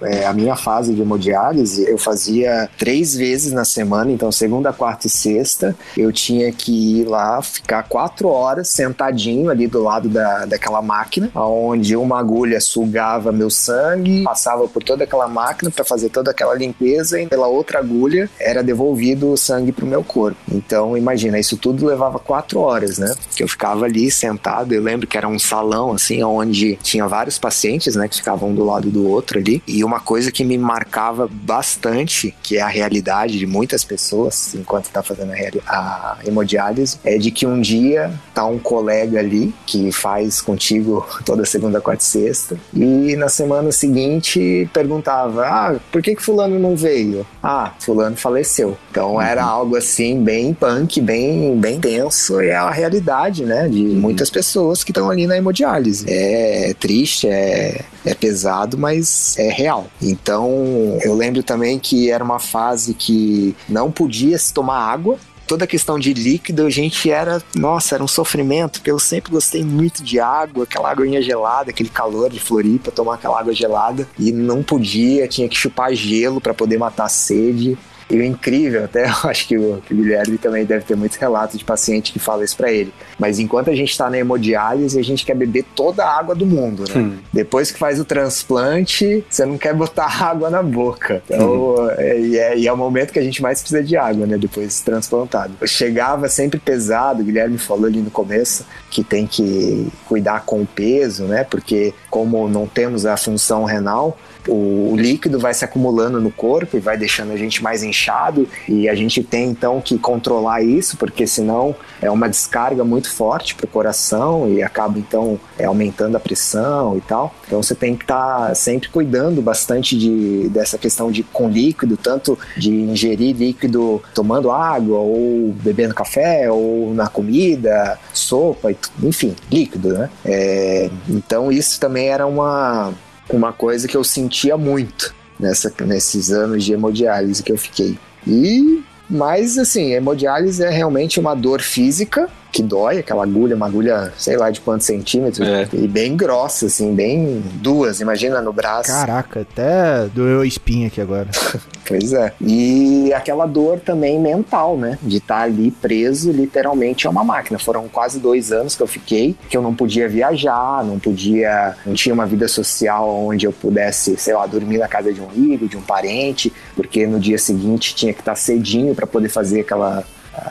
É, a minha fase de hemodiálise, eu fazia três vezes na semana, então segunda, quarta e sexta, eu tinha que ir lá, ficar quatro horas sentadinho ali do lado da, daquela máquina, onde uma agulha sugava meu sangue, passava por toda aquela máquina para fazer toda aquela limpeza e pela outra agulha era devolvido o sangue pro meu corpo. Então, imagina, isso tudo levava quatro horas, né? Que eu ficava ali sentado, eu lembro que era um salão, assim, onde tinha vários pacientes, né, que ficavam um do lado do outro ali, e uma coisa que me marcava bastante, que é a realidade de muitas pessoas enquanto está fazendo a, a hemodiálise, é de que um dia tá um colega ali que faz contigo *laughs* toda segunda, quarta e sexta, e na semana seguinte perguntava: Ah, por que, que Fulano não veio? Ah, Fulano faleceu. Então uhum. era algo assim, bem punk, bem, bem denso, e é a realidade, né, de uhum. muitas pessoas que estão ali na hemodiálise. É triste, é, é pesado, mas é real. Então, eu lembro também que era uma fase que não podia se tomar água, toda a questão de líquido, a gente era, nossa, era um sofrimento, porque eu sempre gostei muito de água, aquela aguinha gelada, aquele calor de Floripa, tomar aquela água gelada e não podia, tinha que chupar gelo para poder matar a sede. E o incrível, até *laughs* eu acho que o, que o Guilherme também deve ter muitos relatos de paciente que fala isso para ele. Mas enquanto a gente está na hemodiálise, a gente quer beber toda a água do mundo, né? Hum. Depois que faz o transplante, você não quer botar *laughs* água na boca. Então, hum. é, é, e, é, o momento que a gente mais precisa de água, né? Depois de transplantado. Eu chegava sempre pesado, o Guilherme falou ali no começo que tem que cuidar com o peso, né? Porque como não temos a função renal, o, líquido vai se acumulando no corpo e vai deixando a gente mais inchado e a gente tem então que controlar isso porque senão é uma descarga muito forte para o coração e acaba então é, aumentando a pressão e tal. Então você tem que estar tá sempre cuidando bastante de, dessa questão de com líquido, tanto de ingerir líquido tomando água ou bebendo café ou na comida, sopa, enfim, líquido, né? É, então isso também era uma uma coisa que eu sentia muito nessa, nesses anos de hemodiálise que eu fiquei. E, mas assim, hemodiálise é realmente uma dor física que dói, aquela agulha, uma agulha, sei lá de quantos centímetros, é. e bem grossa, assim, bem duas, imagina no braço. Caraca, até doeu a espinha aqui agora. *laughs* pois é. E aquela dor também mental, né? De estar tá ali preso literalmente a uma máquina. Foram quase dois anos que eu fiquei, que eu não podia viajar, não podia, não tinha uma vida social onde eu pudesse, sei lá, dormir na casa de um amigo, de um parente, porque no dia seguinte tinha que estar tá cedinho para poder fazer aquela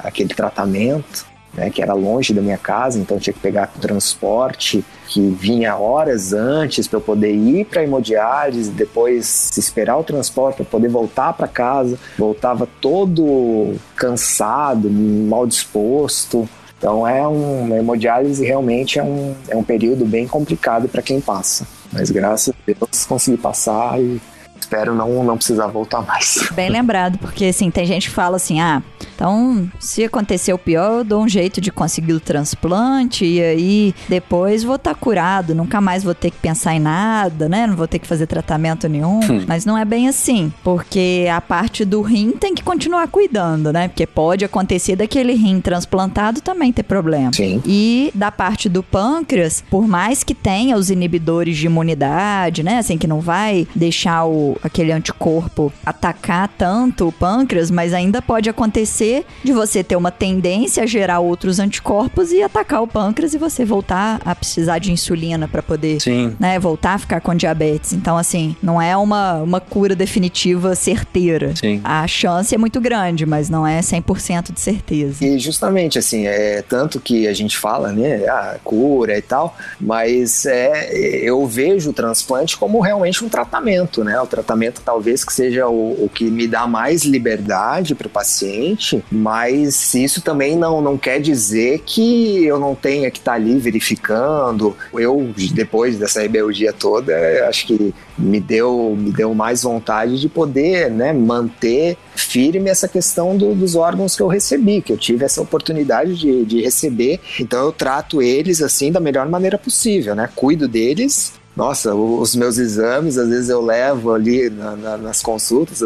aquele tratamento né, que era longe da minha casa, então tinha que pegar transporte que vinha horas antes para eu poder ir para hemodiálise, depois esperar o transporte para poder voltar para casa. Voltava todo cansado, mal disposto. Então é um, a hemodiálise realmente é um, é um período bem complicado para quem passa. Mas graças a Deus consegui passar e espero não, não precisar voltar mais. Bem lembrado, porque assim, tem gente que fala assim: ah, então se acontecer o pior, eu dou um jeito de conseguir o transplante e aí depois vou estar tá curado, nunca mais vou ter que pensar em nada, né? Não vou ter que fazer tratamento nenhum. Hum. Mas não é bem assim, porque a parte do rim tem que continuar cuidando, né? Porque pode acontecer daquele rim transplantado também ter problema. Sim. E da parte do pâncreas, por mais que tenha os inibidores de imunidade, né? Assim, que não vai deixar o, aquele anticorpo atacar tanto o pâncreas, mas ainda pode acontecer de você ter uma tendência a gerar outros anticorpos e atacar o pâncreas e você voltar a precisar de insulina para poder, Sim. né, voltar a ficar com diabetes. Então, assim, não é uma, uma cura definitiva certeira. Sim. A chance é muito grande, mas não é 100% de certeza. E justamente, assim, é tanto que a gente fala, né, a cura e tal, mas é, eu vejo o transplante como realmente um tratamento, né, o tratamento talvez que seja o, o que me dá mais liberdade para o paciente mas isso também não, não quer dizer que eu não tenha que estar tá ali verificando. Eu, depois dessa rebeldia toda, acho que me deu, me deu mais vontade de poder né, manter firme essa questão do, dos órgãos que eu recebi, que eu tive essa oportunidade de, de receber. Então eu trato eles assim da melhor maneira possível, né? Cuido deles nossa, os meus exames, às vezes eu levo ali na, na, nas consultas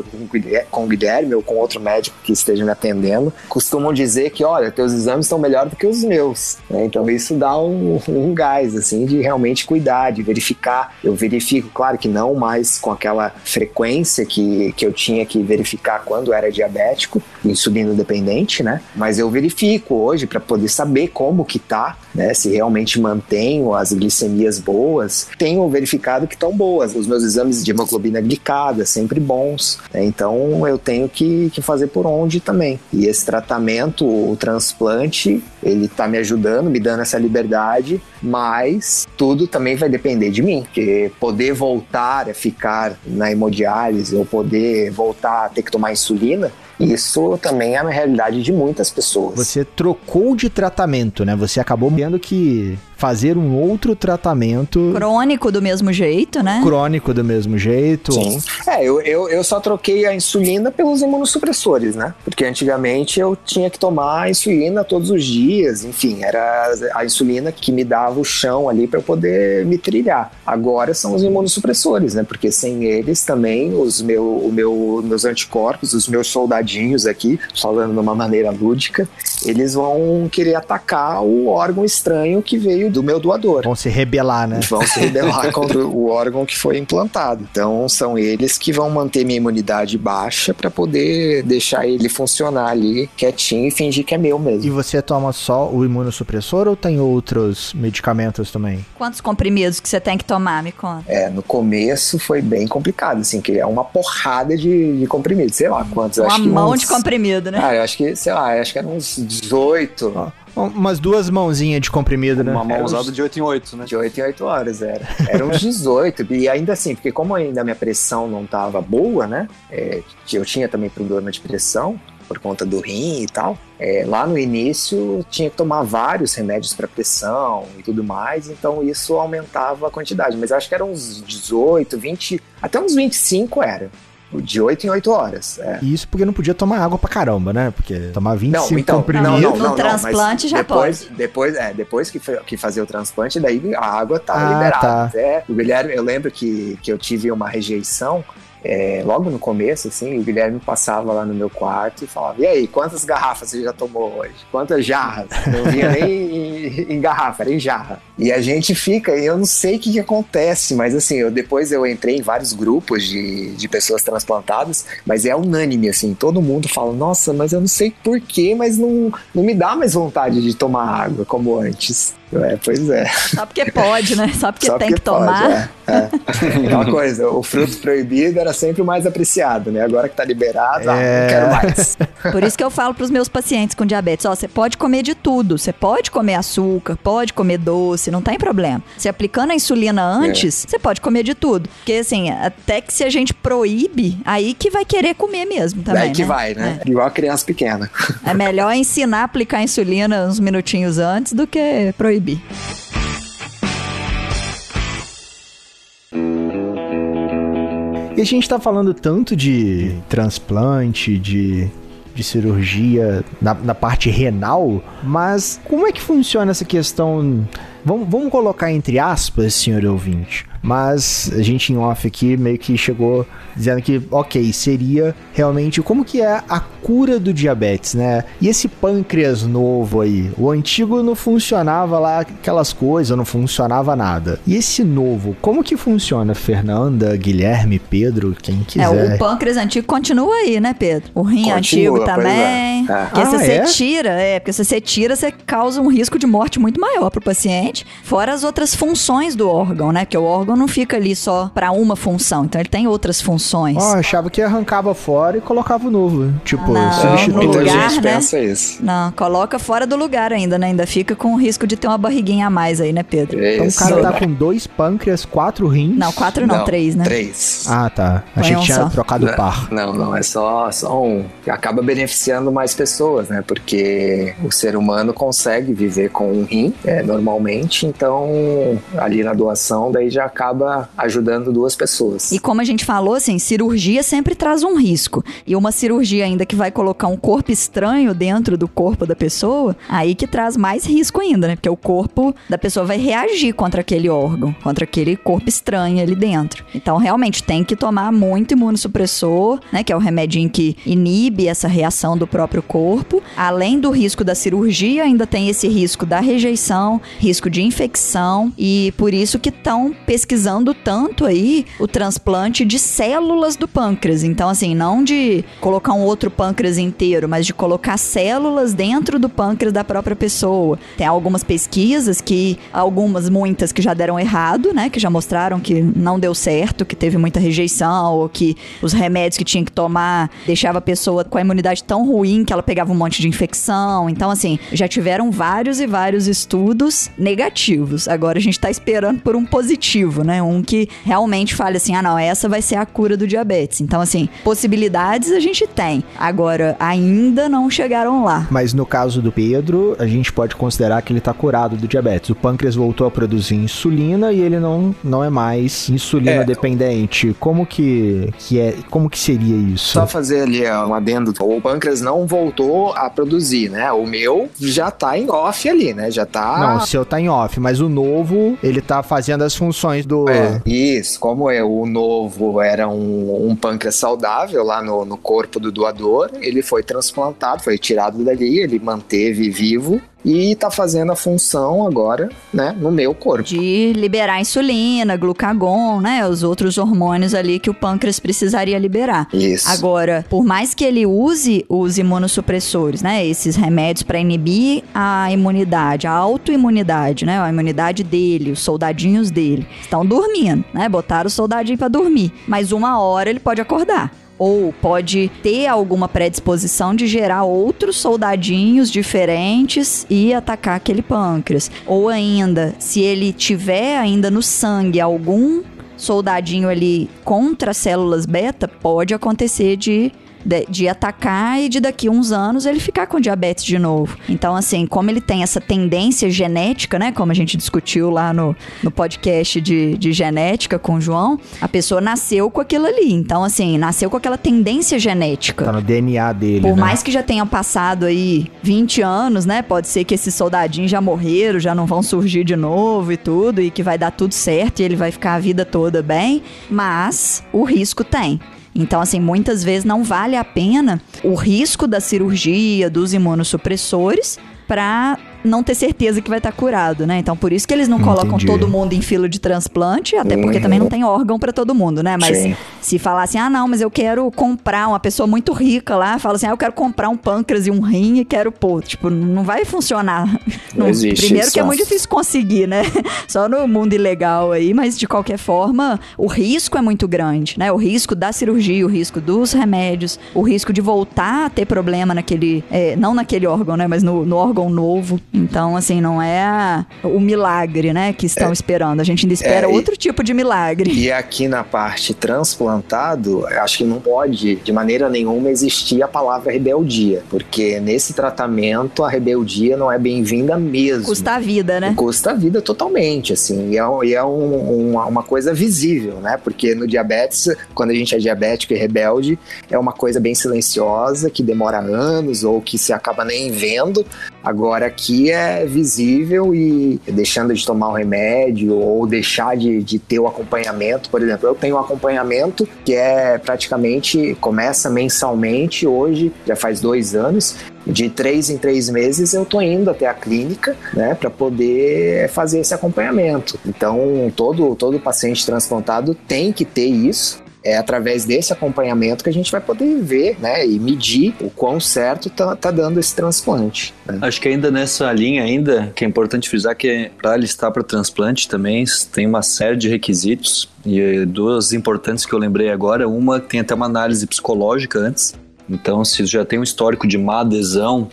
com o Guilherme ou com outro médico que esteja me atendendo, costumam dizer que, olha, teus exames estão melhor do que os meus. Né? Então isso dá um, *laughs* um gás, assim, de realmente cuidar, de verificar. Eu verifico, claro que não mais com aquela frequência que, que eu tinha que verificar quando era diabético, insulino dependente, né? Mas eu verifico hoje para poder saber como que tá, né? Se realmente mantenho as glicemias boas. Tem tenho verificado que estão boas. Os meus exames de hemoglobina glicada, sempre bons. Né? Então eu tenho que, que fazer por onde também. E esse tratamento, o transplante, ele está me ajudando, me dando essa liberdade, mas tudo também vai depender de mim. Porque poder voltar a ficar na hemodiálise ou poder voltar a ter que tomar insulina, isso também é a realidade de muitas pessoas. Você trocou de tratamento, né? Você acabou vendo que fazer um outro tratamento. Crônico do mesmo jeito, né? Crônico do mesmo jeito. Sim. É, eu, eu, eu só troquei a insulina pelos imunossupressores, né? Porque antigamente eu tinha que tomar a insulina todos os dias, enfim, era a insulina que me dava o chão ali para eu poder me trilhar. Agora são os imunossupressores, né? Porque sem eles também os meu, o meu, meus anticorpos, os meus soldadinhos aqui, falando de uma maneira lúdica, eles vão querer atacar o órgão estranho que veio do meu doador. Vão se rebelar, né? Vão se rebelar *laughs* contra o órgão que foi implantado. Então são eles que vão manter minha imunidade baixa para poder deixar ele funcionar ali quietinho e fingir que é meu mesmo. E você toma só o imunossupressor ou tem outros medicamentos também? Quantos comprimidos que você tem que tomar, me conta? É, no começo foi bem complicado, assim, que é uma porrada de, de comprimidos, sei lá quantos. Uma mão uns... de comprimido, né? Ah, eu acho que, sei lá, acho que eram uns 18. Ah umas duas mãozinhas de comprimido, né? Uma mão usada de 8 em 8, né? De 8 em 8 horas, era. Era uns 18. e ainda assim, porque como ainda a minha pressão não tava boa, né? É, eu tinha também problema de pressão, por conta do rim e tal. É, lá no início tinha que tomar vários remédios para pressão e tudo mais, então isso aumentava a quantidade. Mas acho que eram uns 18, 20, até uns 25 era de 8 em 8 horas. É. Isso porque não podia tomar água pra caramba, né? Porque tomar 25 não, então, comprimidos... Não, não, não, no transplante já depois, pode. Depois, é, depois que, que fazer o transplante, daí a água tá ah, liberada. Tá. É, o Guilherme, eu lembro que, que eu tive uma rejeição é, logo no começo, assim, o Guilherme passava lá no meu quarto e falava: E aí, quantas garrafas você já tomou hoje? Quantas jarras? Não vinha nem em, em, garrafa, era em jarra. E a gente fica, e eu não sei o que, que acontece, mas assim, eu, depois eu entrei em vários grupos de, de pessoas transplantadas, mas é unânime, assim, todo mundo fala: Nossa, mas eu não sei porquê, mas não, não me dá mais vontade de tomar água como antes. É, pois é. Só porque pode, né? Só porque Só tem porque que tomar. Pode, é. É. *laughs* Aquela coisa, o fruto proibido era sempre o mais apreciado, né? Agora que tá liberado, é... ah, não é. quero mais. *laughs* Por isso que eu falo pros meus pacientes com diabetes, ó, você pode comer de tudo. Você pode comer açúcar, pode comer doce, não tem problema. Se aplicando a insulina antes, é. você pode comer de tudo. Porque assim, até que se a gente proíbe, aí que vai querer comer mesmo também, Aí que né? vai, né? É. Igual a criança pequena. É melhor ensinar a aplicar a insulina uns minutinhos antes do que proibir. E a gente tá falando tanto de transplante, de, de cirurgia na, na parte renal, mas como é que funciona essa questão? Vamos, vamos colocar entre aspas, senhor ouvinte. Mas a gente em off aqui meio que chegou dizendo que, ok, seria realmente como que é a cura do diabetes, né? E esse pâncreas novo aí, o antigo não funcionava lá aquelas coisas, não funcionava nada. E esse novo, como que funciona? Fernanda, Guilherme, Pedro, quem quiser. É, o pâncreas antigo continua aí, né, Pedro? O rim continua, antigo é. também. É. Porque ah, se você é? tira, é, porque se você tira, você causa um risco de morte muito maior pro paciente, fora as outras funções do órgão, né? Porque o órgão órgão não fica ali só para uma função, então ele tem outras funções. Ó, achava que arrancava fora e colocava o novo. Tipo, Não, substitui. Muita lugar, gente né? pensa isso. Não, coloca fora do lugar ainda, né? Ainda fica com o risco de ter uma barriguinha a mais aí, né, Pedro? Então o Isso. cara tá com dois pâncreas, quatro rins. Não, quatro não, três, né? Três. Ah, tá. Achei Põe que um tinha só. trocado o par. Não, não, é só, só um. Acaba beneficiando mais pessoas, né? Porque o ser humano consegue viver com um rim, é, normalmente, então ali na doação daí já acaba ajudando duas pessoas. E como a gente falou, assim, cirurgia sempre traz um risco. E uma cirurgia ainda que vai colocar um corpo estranho dentro do corpo da pessoa, aí que traz mais risco ainda, né? Porque o corpo da pessoa vai reagir contra aquele órgão, contra aquele corpo estranho ali dentro. Então, realmente, tem que tomar muito imunossupressor, né? Que é o remedinho que inibe essa reação do próprio corpo. Além do risco da cirurgia, ainda tem esse risco da rejeição, risco de infecção. E por isso que estão pesquisando tanto aí o transplante de células do pâncreas. Então, assim, não de colocar um outro pâncreas inteiro, mas de colocar células dentro do pâncreas da própria pessoa. Tem algumas pesquisas que, algumas, muitas que já deram errado, né? Que já mostraram que não deu certo, que teve muita rejeição, ou que os remédios que tinha que tomar deixava a pessoa com a imunidade tão ruim que ela pegava um monte de infecção. Então, assim, já tiveram vários e vários estudos negativos. Agora a gente tá esperando por um positivo, né? Um que realmente fale assim: ah, não, essa vai ser a cura do diabetes. Então, assim, possibilidades a gente tem. Agora, ainda não chegaram lá. Mas no caso do Pedro, a gente pode considerar que ele tá curado do diabetes. O pâncreas voltou a produzir insulina e ele não, não é mais insulina É. dependente. Como que, que é, como que seria isso? Só fazer ali ó, um adendo. O pâncreas não voltou a produzir, né? O meu já tá em off ali, né? Já tá. Não, o seu tá em off, mas o novo, ele tá fazendo as funções do. É, isso, como é o novo era um, um pâncreas saudável lá no, no corpo do doador, ele foi transplantado, foi tirado dali, ele manteve vivo e tá fazendo a função agora, né, no meu corpo. De liberar insulina, glucagon, né? Os outros hormônios ali que o pâncreas precisaria liberar. Isso. Agora, por mais que ele use os imunossupressores, né, esses remédios para inibir a imunidade, a autoimunidade, né, a imunidade dele, os soldadinhos dele, estão dormindo, né? Botaram o soldadinho para dormir, mas uma hora ele pode acordar. Ou pode ter alguma predisposição de gerar outros soldadinhos diferentes e atacar aquele pâncreas. Ou ainda, se ele tiver ainda no sangue algum soldadinho ali contra células beta, pode acontecer de, de, de atacar e de daqui a uns anos ele ficar com diabetes de novo. Então, assim, como ele tem essa tendência genética, né? Como a gente discutiu lá no, no podcast de, de genética com o João, a pessoa nasceu com aquilo ali. Então, assim, nasceu com aquela tendência genética. Tá no DNA dele. Por né? mais que já tenham passado aí 20 anos, né? Pode ser que esses soldadinhos já morreram, já não vão surgir de novo e tudo, e que vai dar tudo certo e ele vai ficar a vida toda bem, mas o risco tem. Então, assim, muitas vezes não vale a pena o risco da cirurgia, dos imunossupressores, pra não ter certeza que vai estar curado, né? Então, por isso que eles não colocam Entendi. todo mundo em fila de transplante, até porque Uhum. também não tem órgão pra todo mundo, né? Mas Sim. se falar assim, ah, não, mas eu quero comprar uma pessoa muito rica lá, fala assim, ah, eu quero comprar um pâncreas e um rim e quero pôr. Tipo, não vai funcionar. Não existe Primeiro isso. que é muito difícil conseguir, né? *laughs* Só no mundo ilegal aí, mas de qualquer forma, o risco é muito grande, né? O risco da cirurgia, o risco dos remédios, o risco de voltar a ter problema naquele, é, não naquele órgão, né? Mas no, no órgão novo. Então, assim, não é o milagre, né? Que estão esperando. A gente ainda espera É, e- outro tipo de milagre. E aqui na parte transplantado, acho que não pode de maneira nenhuma existir a palavra rebeldia, porque nesse tratamento a rebeldia não é bem-vinda mesmo. Custa a vida, né? Custa a vida totalmente, assim, e é, um- e é um- uma, uma coisa visível, né? Porque no diabetes, quando a gente é diabético e rebelde, é uma coisa bem silenciosa, que demora anos ou que se acaba nem vendo. Agora aqui é visível e deixando de tomar o remédio ou deixar de, de ter o acompanhamento, por exemplo, eu tenho um acompanhamento que é praticamente, começa mensalmente, hoje já faz dois anos, de três em três meses eu tô indo até a clínica, né, para poder fazer esse acompanhamento. Então, todo todo paciente transplantado tem que ter isso. É através desse acompanhamento que a gente vai poder ver, né, e medir o quão certo tá, tá dando esse transplante. Né? Acho que ainda nessa linha ainda, que é importante frisar que para listar para transplante também tem uma série de requisitos e duas importantes que eu lembrei agora, uma tem até uma análise psicológica antes. Então, se já tem um histórico de má adesão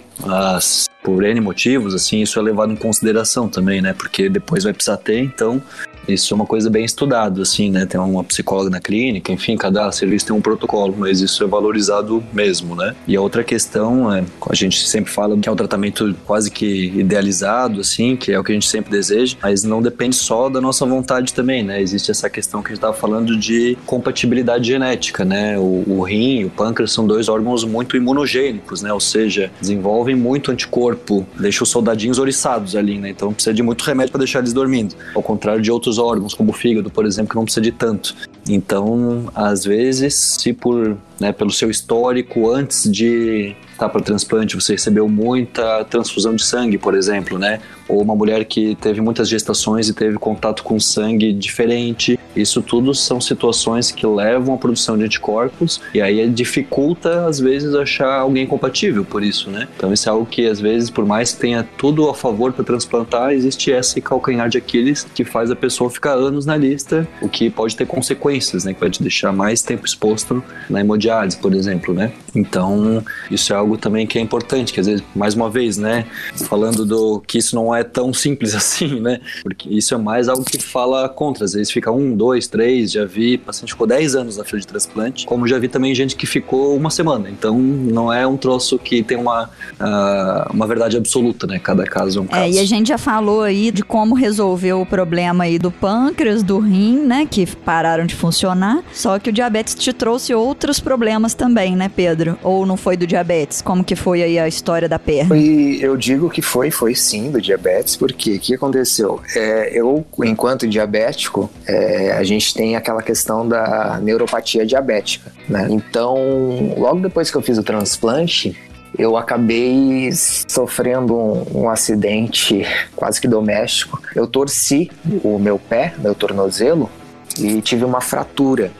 por N motivos, assim, isso é levado em consideração também, né? Porque depois vai precisar ter, então isso é uma coisa bem estudada, assim, né? Tem uma psicóloga na clínica, enfim, cada serviço tem um protocolo, mas isso é valorizado mesmo, né? E a outra questão é, a gente sempre fala que é um tratamento quase que idealizado, assim, que é o que a gente sempre deseja, mas não depende só da nossa vontade também, né? Existe essa questão que a gente estava falando de compatibilidade genética, né? O, o rim e o pâncreas são dois órgãos muito imunogênicos, né? Ou seja, desenvolvem muito anticorpo, deixam os soldadinhos oriçados ali, né? Então precisa de muito remédio para deixar eles dormindo. Ao contrário de outros outros órgãos, como o fígado, por exemplo, que não precisa de tanto. Então, às vezes, se por, né, pelo seu histórico antes de estar para transplante, você recebeu muita transfusão de sangue, por exemplo, né? Ou uma mulher que teve muitas gestações e teve contato com sangue diferente. Isso tudo são situações que levam à produção de anticorpos e aí dificulta, às vezes, achar alguém compatível por isso, né? Então, isso é algo que, às vezes, por mais que tenha tudo a favor para transplantar, existe esse calcanhar de Aquiles que faz a pessoa ficar anos na lista, o que pode ter consequências, né? Que vai te deixar mais tempo exposto na hemodiálise, por exemplo, né? Então, isso é algo também que é importante, que às vezes, mais uma vez, né? Falando do que isso não é tão simples *laughs* assim, né? Porque isso é mais algo que fala contra. Às vezes fica um, dois, três, já vi paciente ficou 10 anos na fila de transplante, como já vi também gente que ficou uma semana. Então, não é um troço que tem uma, uh, uma verdade absoluta, né? Cada caso é um caso. É, e a gente já falou aí de como resolver o problema aí do pâncreas, do rim, né? Que pararam de funcionar. Só que o diabetes te trouxe outros problemas também, né, Pedro? Ou não foi do diabetes? Como que foi aí a história da perna? Foi, eu digo que foi, foi sim do diabetes, porque o que aconteceu? É, eu, enquanto diabético, é, a gente tem aquela questão da neuropatia diabética, né? Então, logo depois que eu fiz o transplante, eu acabei sofrendo um, um, acidente quase que doméstico. Eu torci o meu pé, meu tornozelo, e tive uma fratura.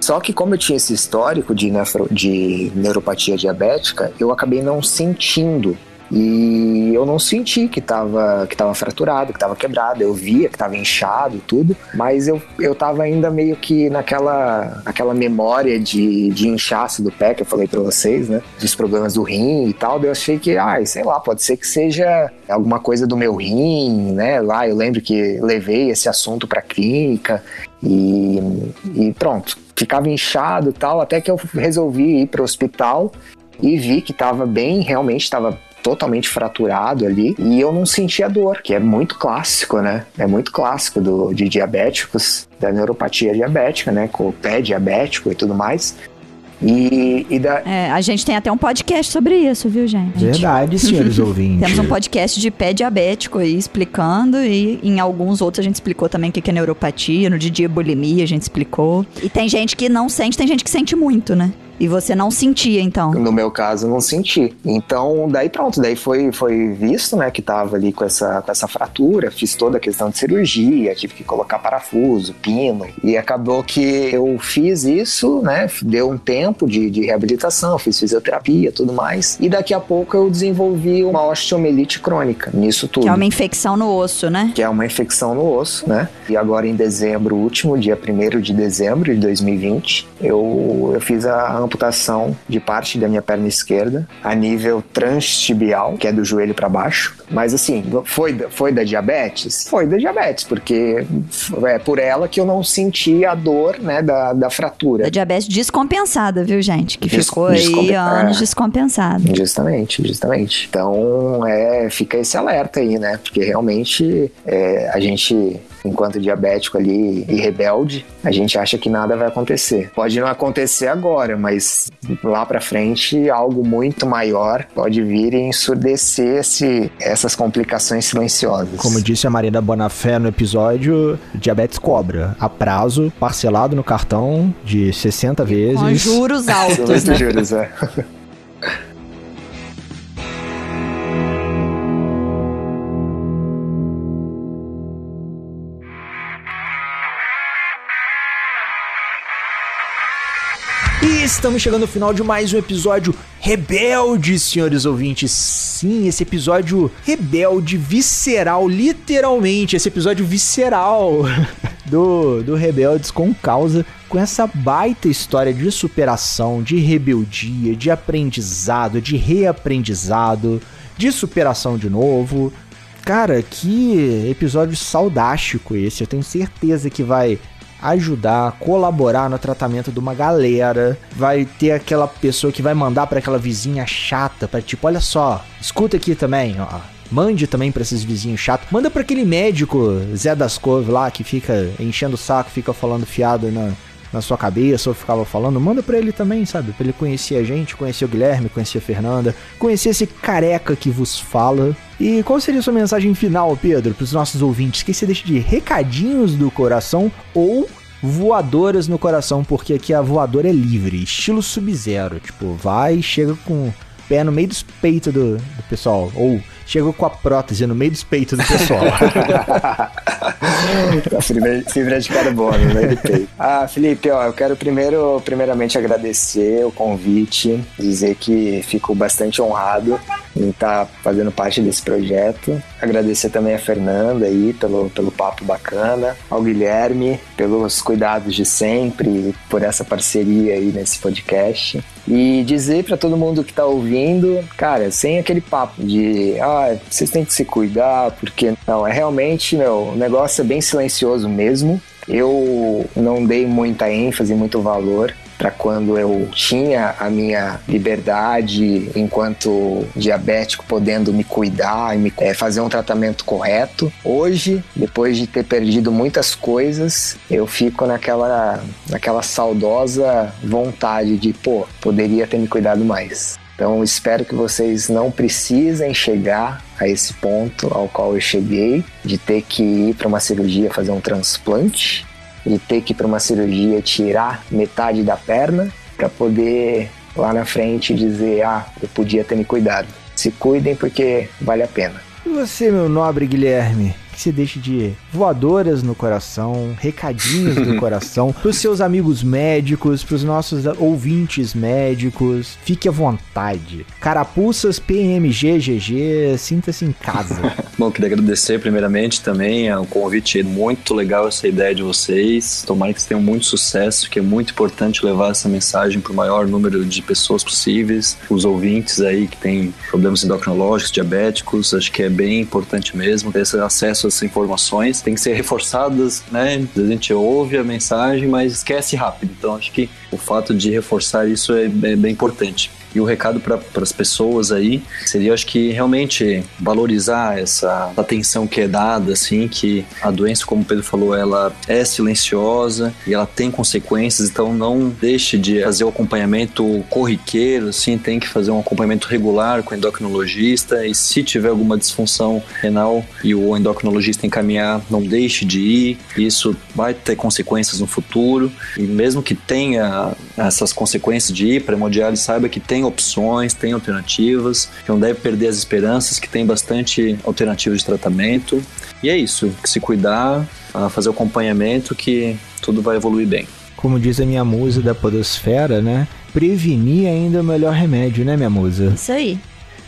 Só que como eu tinha esse histórico de, nefro, de neuropatia diabética, eu acabei não sentindo e eu não senti que estava que tava fraturado, que estava quebrado. Eu via que estava inchado e tudo, mas eu, eu ainda meio que naquela, naquela memória de, de inchaço do pé que eu falei para vocês, né? Dos problemas do rim e tal. Eu achei que, ai, sei lá, pode ser que seja alguma coisa do meu rim, né? Lá eu lembro que levei esse assunto para clínica e, e pronto. Ficava inchado tal, até que eu resolvi ir para o hospital e vi que estava bem, realmente estava totalmente fraturado ali e eu não sentia dor, que é muito clássico, né? É muito clássico do, de diabéticos, da neuropatia diabética, né? Com o pé diabético e tudo mais. E, e da... é, a gente tem até um podcast sobre isso, viu, gente? Verdade, *laughs* senhores ouvintes. Temos um podcast de pé diabético aí explicando, e em alguns outros a gente explicou também o que é neuropatia, no de bulimia a gente explicou. E tem gente que não sente, tem gente que sente muito, né? E você não sentia, então? No meu caso, não senti. Então, daí pronto, daí foi, foi visto, né, que tava ali com essa, com essa fratura, fiz toda a questão de cirurgia, tive que colocar parafuso, pino, e acabou que eu fiz isso, né, deu um tempo de, de reabilitação, fiz fisioterapia, tudo mais, e daqui a pouco eu desenvolvi uma osteomielite crônica nisso tudo. Que é uma infecção no osso, né? Que é uma infecção no osso, né? E agora em dezembro último, dia 1 de dezembro de 2020, eu, eu fiz a amputação de parte da minha perna esquerda a nível transtibial, que é do joelho para baixo. Mas assim, foi, foi da diabetes? Foi da diabetes, porque é por ela que eu não senti a dor, né, da, da fratura. Da diabetes descompensada, viu, gente? Que Des ficou aí anos é, descompensada. Justamente, justamente. Então, é, fica esse alerta aí, né? Porque realmente é, a gente enquanto diabético ali e rebelde, a gente acha que nada vai acontecer. Pode não acontecer agora, mas lá para frente algo muito maior pode vir e ensurdecer esse, essas complicações silenciosas. Como disse a Marina Bonafé no episódio, diabetes cobra a prazo, parcelado no cartão de 60 vezes. *laughs* Com juros altos. né? juros, é. *laughs* Estamos chegando ao final de mais um episódio rebelde, senhores ouvintes. Sim, esse episódio rebelde, visceral, literalmente, esse episódio visceral *laughs* do, do Rebeldes com causa, com essa baita história de superação, de rebeldia, de aprendizado, de reaprendizado, de superação de novo. Cara, que episódio saudástico esse. Eu tenho certeza que vai ajudar, colaborar no tratamento de uma galera. Vai ter aquela pessoa que vai mandar para aquela vizinha chata, para tipo, olha só, escuta aqui também, ó. Mande também para esses vizinhos chatos. Manda para aquele médico Zé das Couve lá que fica enchendo o saco, fica falando fiado na, na sua cabeça ou ficava falando, manda pra ele também, sabe? Pra ele conhecer a gente, conhecer o Guilherme, conhecer a Fernanda, conhecer esse careca que vos fala. E qual seria a sua mensagem final, Pedro, pros nossos ouvintes? Que você deixa de recadinhos do coração ou voadoras no coração, porque aqui a voadora é livre, estilo Sub-Zero. Tipo, vai, chega com o pé no meio dos peitos do, do pessoal. Ou chega com a prótese no meio dos peitos do pessoal. *laughs* *laughs* fibra, fibra de carbono peito. Ah, Felipe, ó, eu quero primeiro, primeiramente agradecer o convite, dizer que fico bastante honrado em estar tá fazendo parte desse projeto. Agradecer também a Fernanda aí pelo, pelo papo bacana, ao Guilherme pelos cuidados de sempre, por essa parceria aí nesse podcast. E dizer para todo mundo que tá ouvindo, cara, sem aquele papo de, ah, vocês têm que se cuidar, porque não, é realmente, meu, o negócio é bem silencioso mesmo. Eu não dei muita ênfase, muito valor para quando eu tinha a minha liberdade enquanto diabético, podendo me cuidar e me, é, fazer um tratamento correto. Hoje, depois de ter perdido muitas coisas, eu fico naquela, naquela saudosa vontade de, pô, poderia ter me cuidado mais. Então, espero que vocês não precisem chegar a esse ponto ao qual eu cheguei, de ter que ir para uma cirurgia fazer um transplante de ter que ir para uma cirurgia tirar metade da perna para poder lá na frente dizer: ah, eu podia ter me cuidado. Se cuidem porque vale a pena. E você, meu nobre Guilherme? Que você deixe de voadoras no coração, recadinhos do *laughs* coração, pros seus amigos médicos, pros nossos ouvintes médicos. Fique à vontade. Carapuças PMGGG, sinta-se em casa. *laughs* Bom, queria agradecer primeiramente também ao convite. Muito legal essa ideia de vocês. Tomara que vocês tenham muito sucesso, que é muito importante levar essa mensagem para o maior número de pessoas possíveis. Os ouvintes aí que têm problemas endocrinológicos, diabéticos, acho que é bem importante mesmo ter esse acesso essas informações têm que ser reforçadas, né? A gente ouve a mensagem, mas esquece rápido. Então acho que o fato de reforçar isso é, é bem importante. E o recado para as pessoas aí seria, acho que realmente valorizar essa atenção que é dada, assim, que a doença, como o Pedro falou, ela é silenciosa e ela tem consequências, então não deixe de fazer o acompanhamento corriqueiro, assim, tem que fazer um acompanhamento regular com o endocrinologista e se tiver alguma disfunção renal e o endocrinologista encaminhar, não deixe de ir, isso vai ter consequências no futuro e mesmo que tenha essas consequências de ir para hemodiálise, saiba que tem tem opções, tem alternativas, que não deve perder as esperanças, que tem bastante alternativas de tratamento. E é isso, se cuidar, fazer o acompanhamento que tudo vai evoluir bem. Como diz a minha musa da podosfera, né? Prevenir ainda é o melhor remédio, né, minha musa? Isso aí.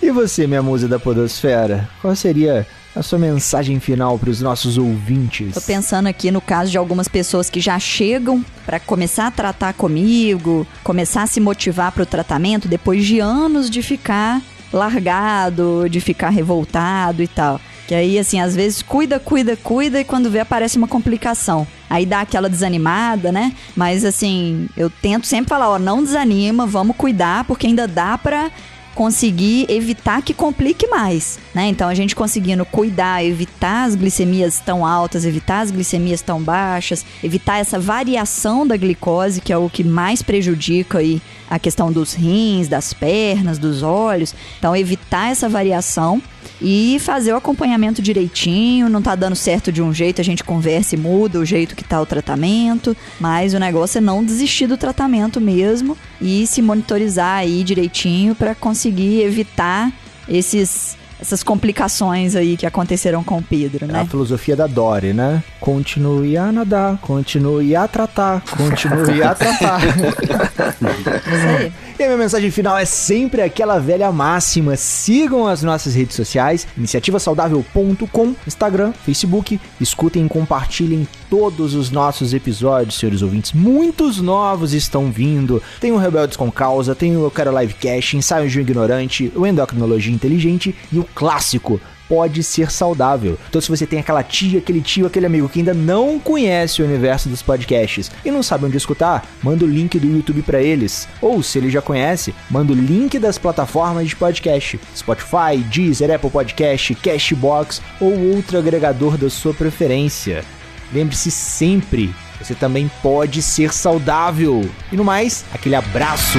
E você, minha musa da podosfera? Qual seria a sua mensagem final para os nossos ouvintes? Tô pensando aqui no caso de algumas pessoas que já chegam para começar a tratar comigo, começar a se motivar para o tratamento depois de anos de ficar largado, de ficar revoltado e tal. Que aí, assim, às vezes cuida, cuida, cuida e quando vê aparece uma complicação. Aí dá aquela desanimada, né? Mas assim, eu tento sempre falar, ó, não desanima, vamos cuidar, porque ainda dá pra conseguir evitar que complique mais, né? Então a gente conseguindo cuidar, evitar as glicemias tão altas, evitar as glicemias tão baixas, evitar essa variação da glicose, que é o que mais prejudica aí a questão dos rins, das pernas, dos olhos. Então evitar essa variação e fazer o acompanhamento direitinho. Não tá dando certo de um jeito, a gente conversa e muda o jeito que tá o tratamento, mas o negócio é não desistir do tratamento mesmo e se monitorizar aí direitinho para conseguir evitar esses essas complicações aí que aconteceram com o Pedro, É né? a filosofia da Dory, né? Continue a nadar, continue a tratar, continue a tratar. *laughs* Isso aí. E a minha mensagem final é sempre aquela velha máxima. Sigam as nossas redes sociais, iniciativasaudável.com, Instagram, Facebook. Escutem e compartilhem todos os nossos episódios, senhores ouvintes. Muitos novos estão vindo. Tem o Rebeldes com Causa, tem o Eu Quero Livecast, Ensaios de um Ignorante, o Endocrinologia Inteligente e o clássico pode ser saudável. Então, se você tem aquela tia, aquele tio, aquele amigo que ainda não conhece o universo dos podcasts e não sabe onde escutar, manda o link do YouTube para eles. Ou, se ele já conhece, manda o link das plataformas de podcast: Spotify, Deezer, Apple Podcast, Cashbox ou outro agregador da sua preferência. Lembre-se sempre, você também pode ser saudável. E no mais, aquele abraço.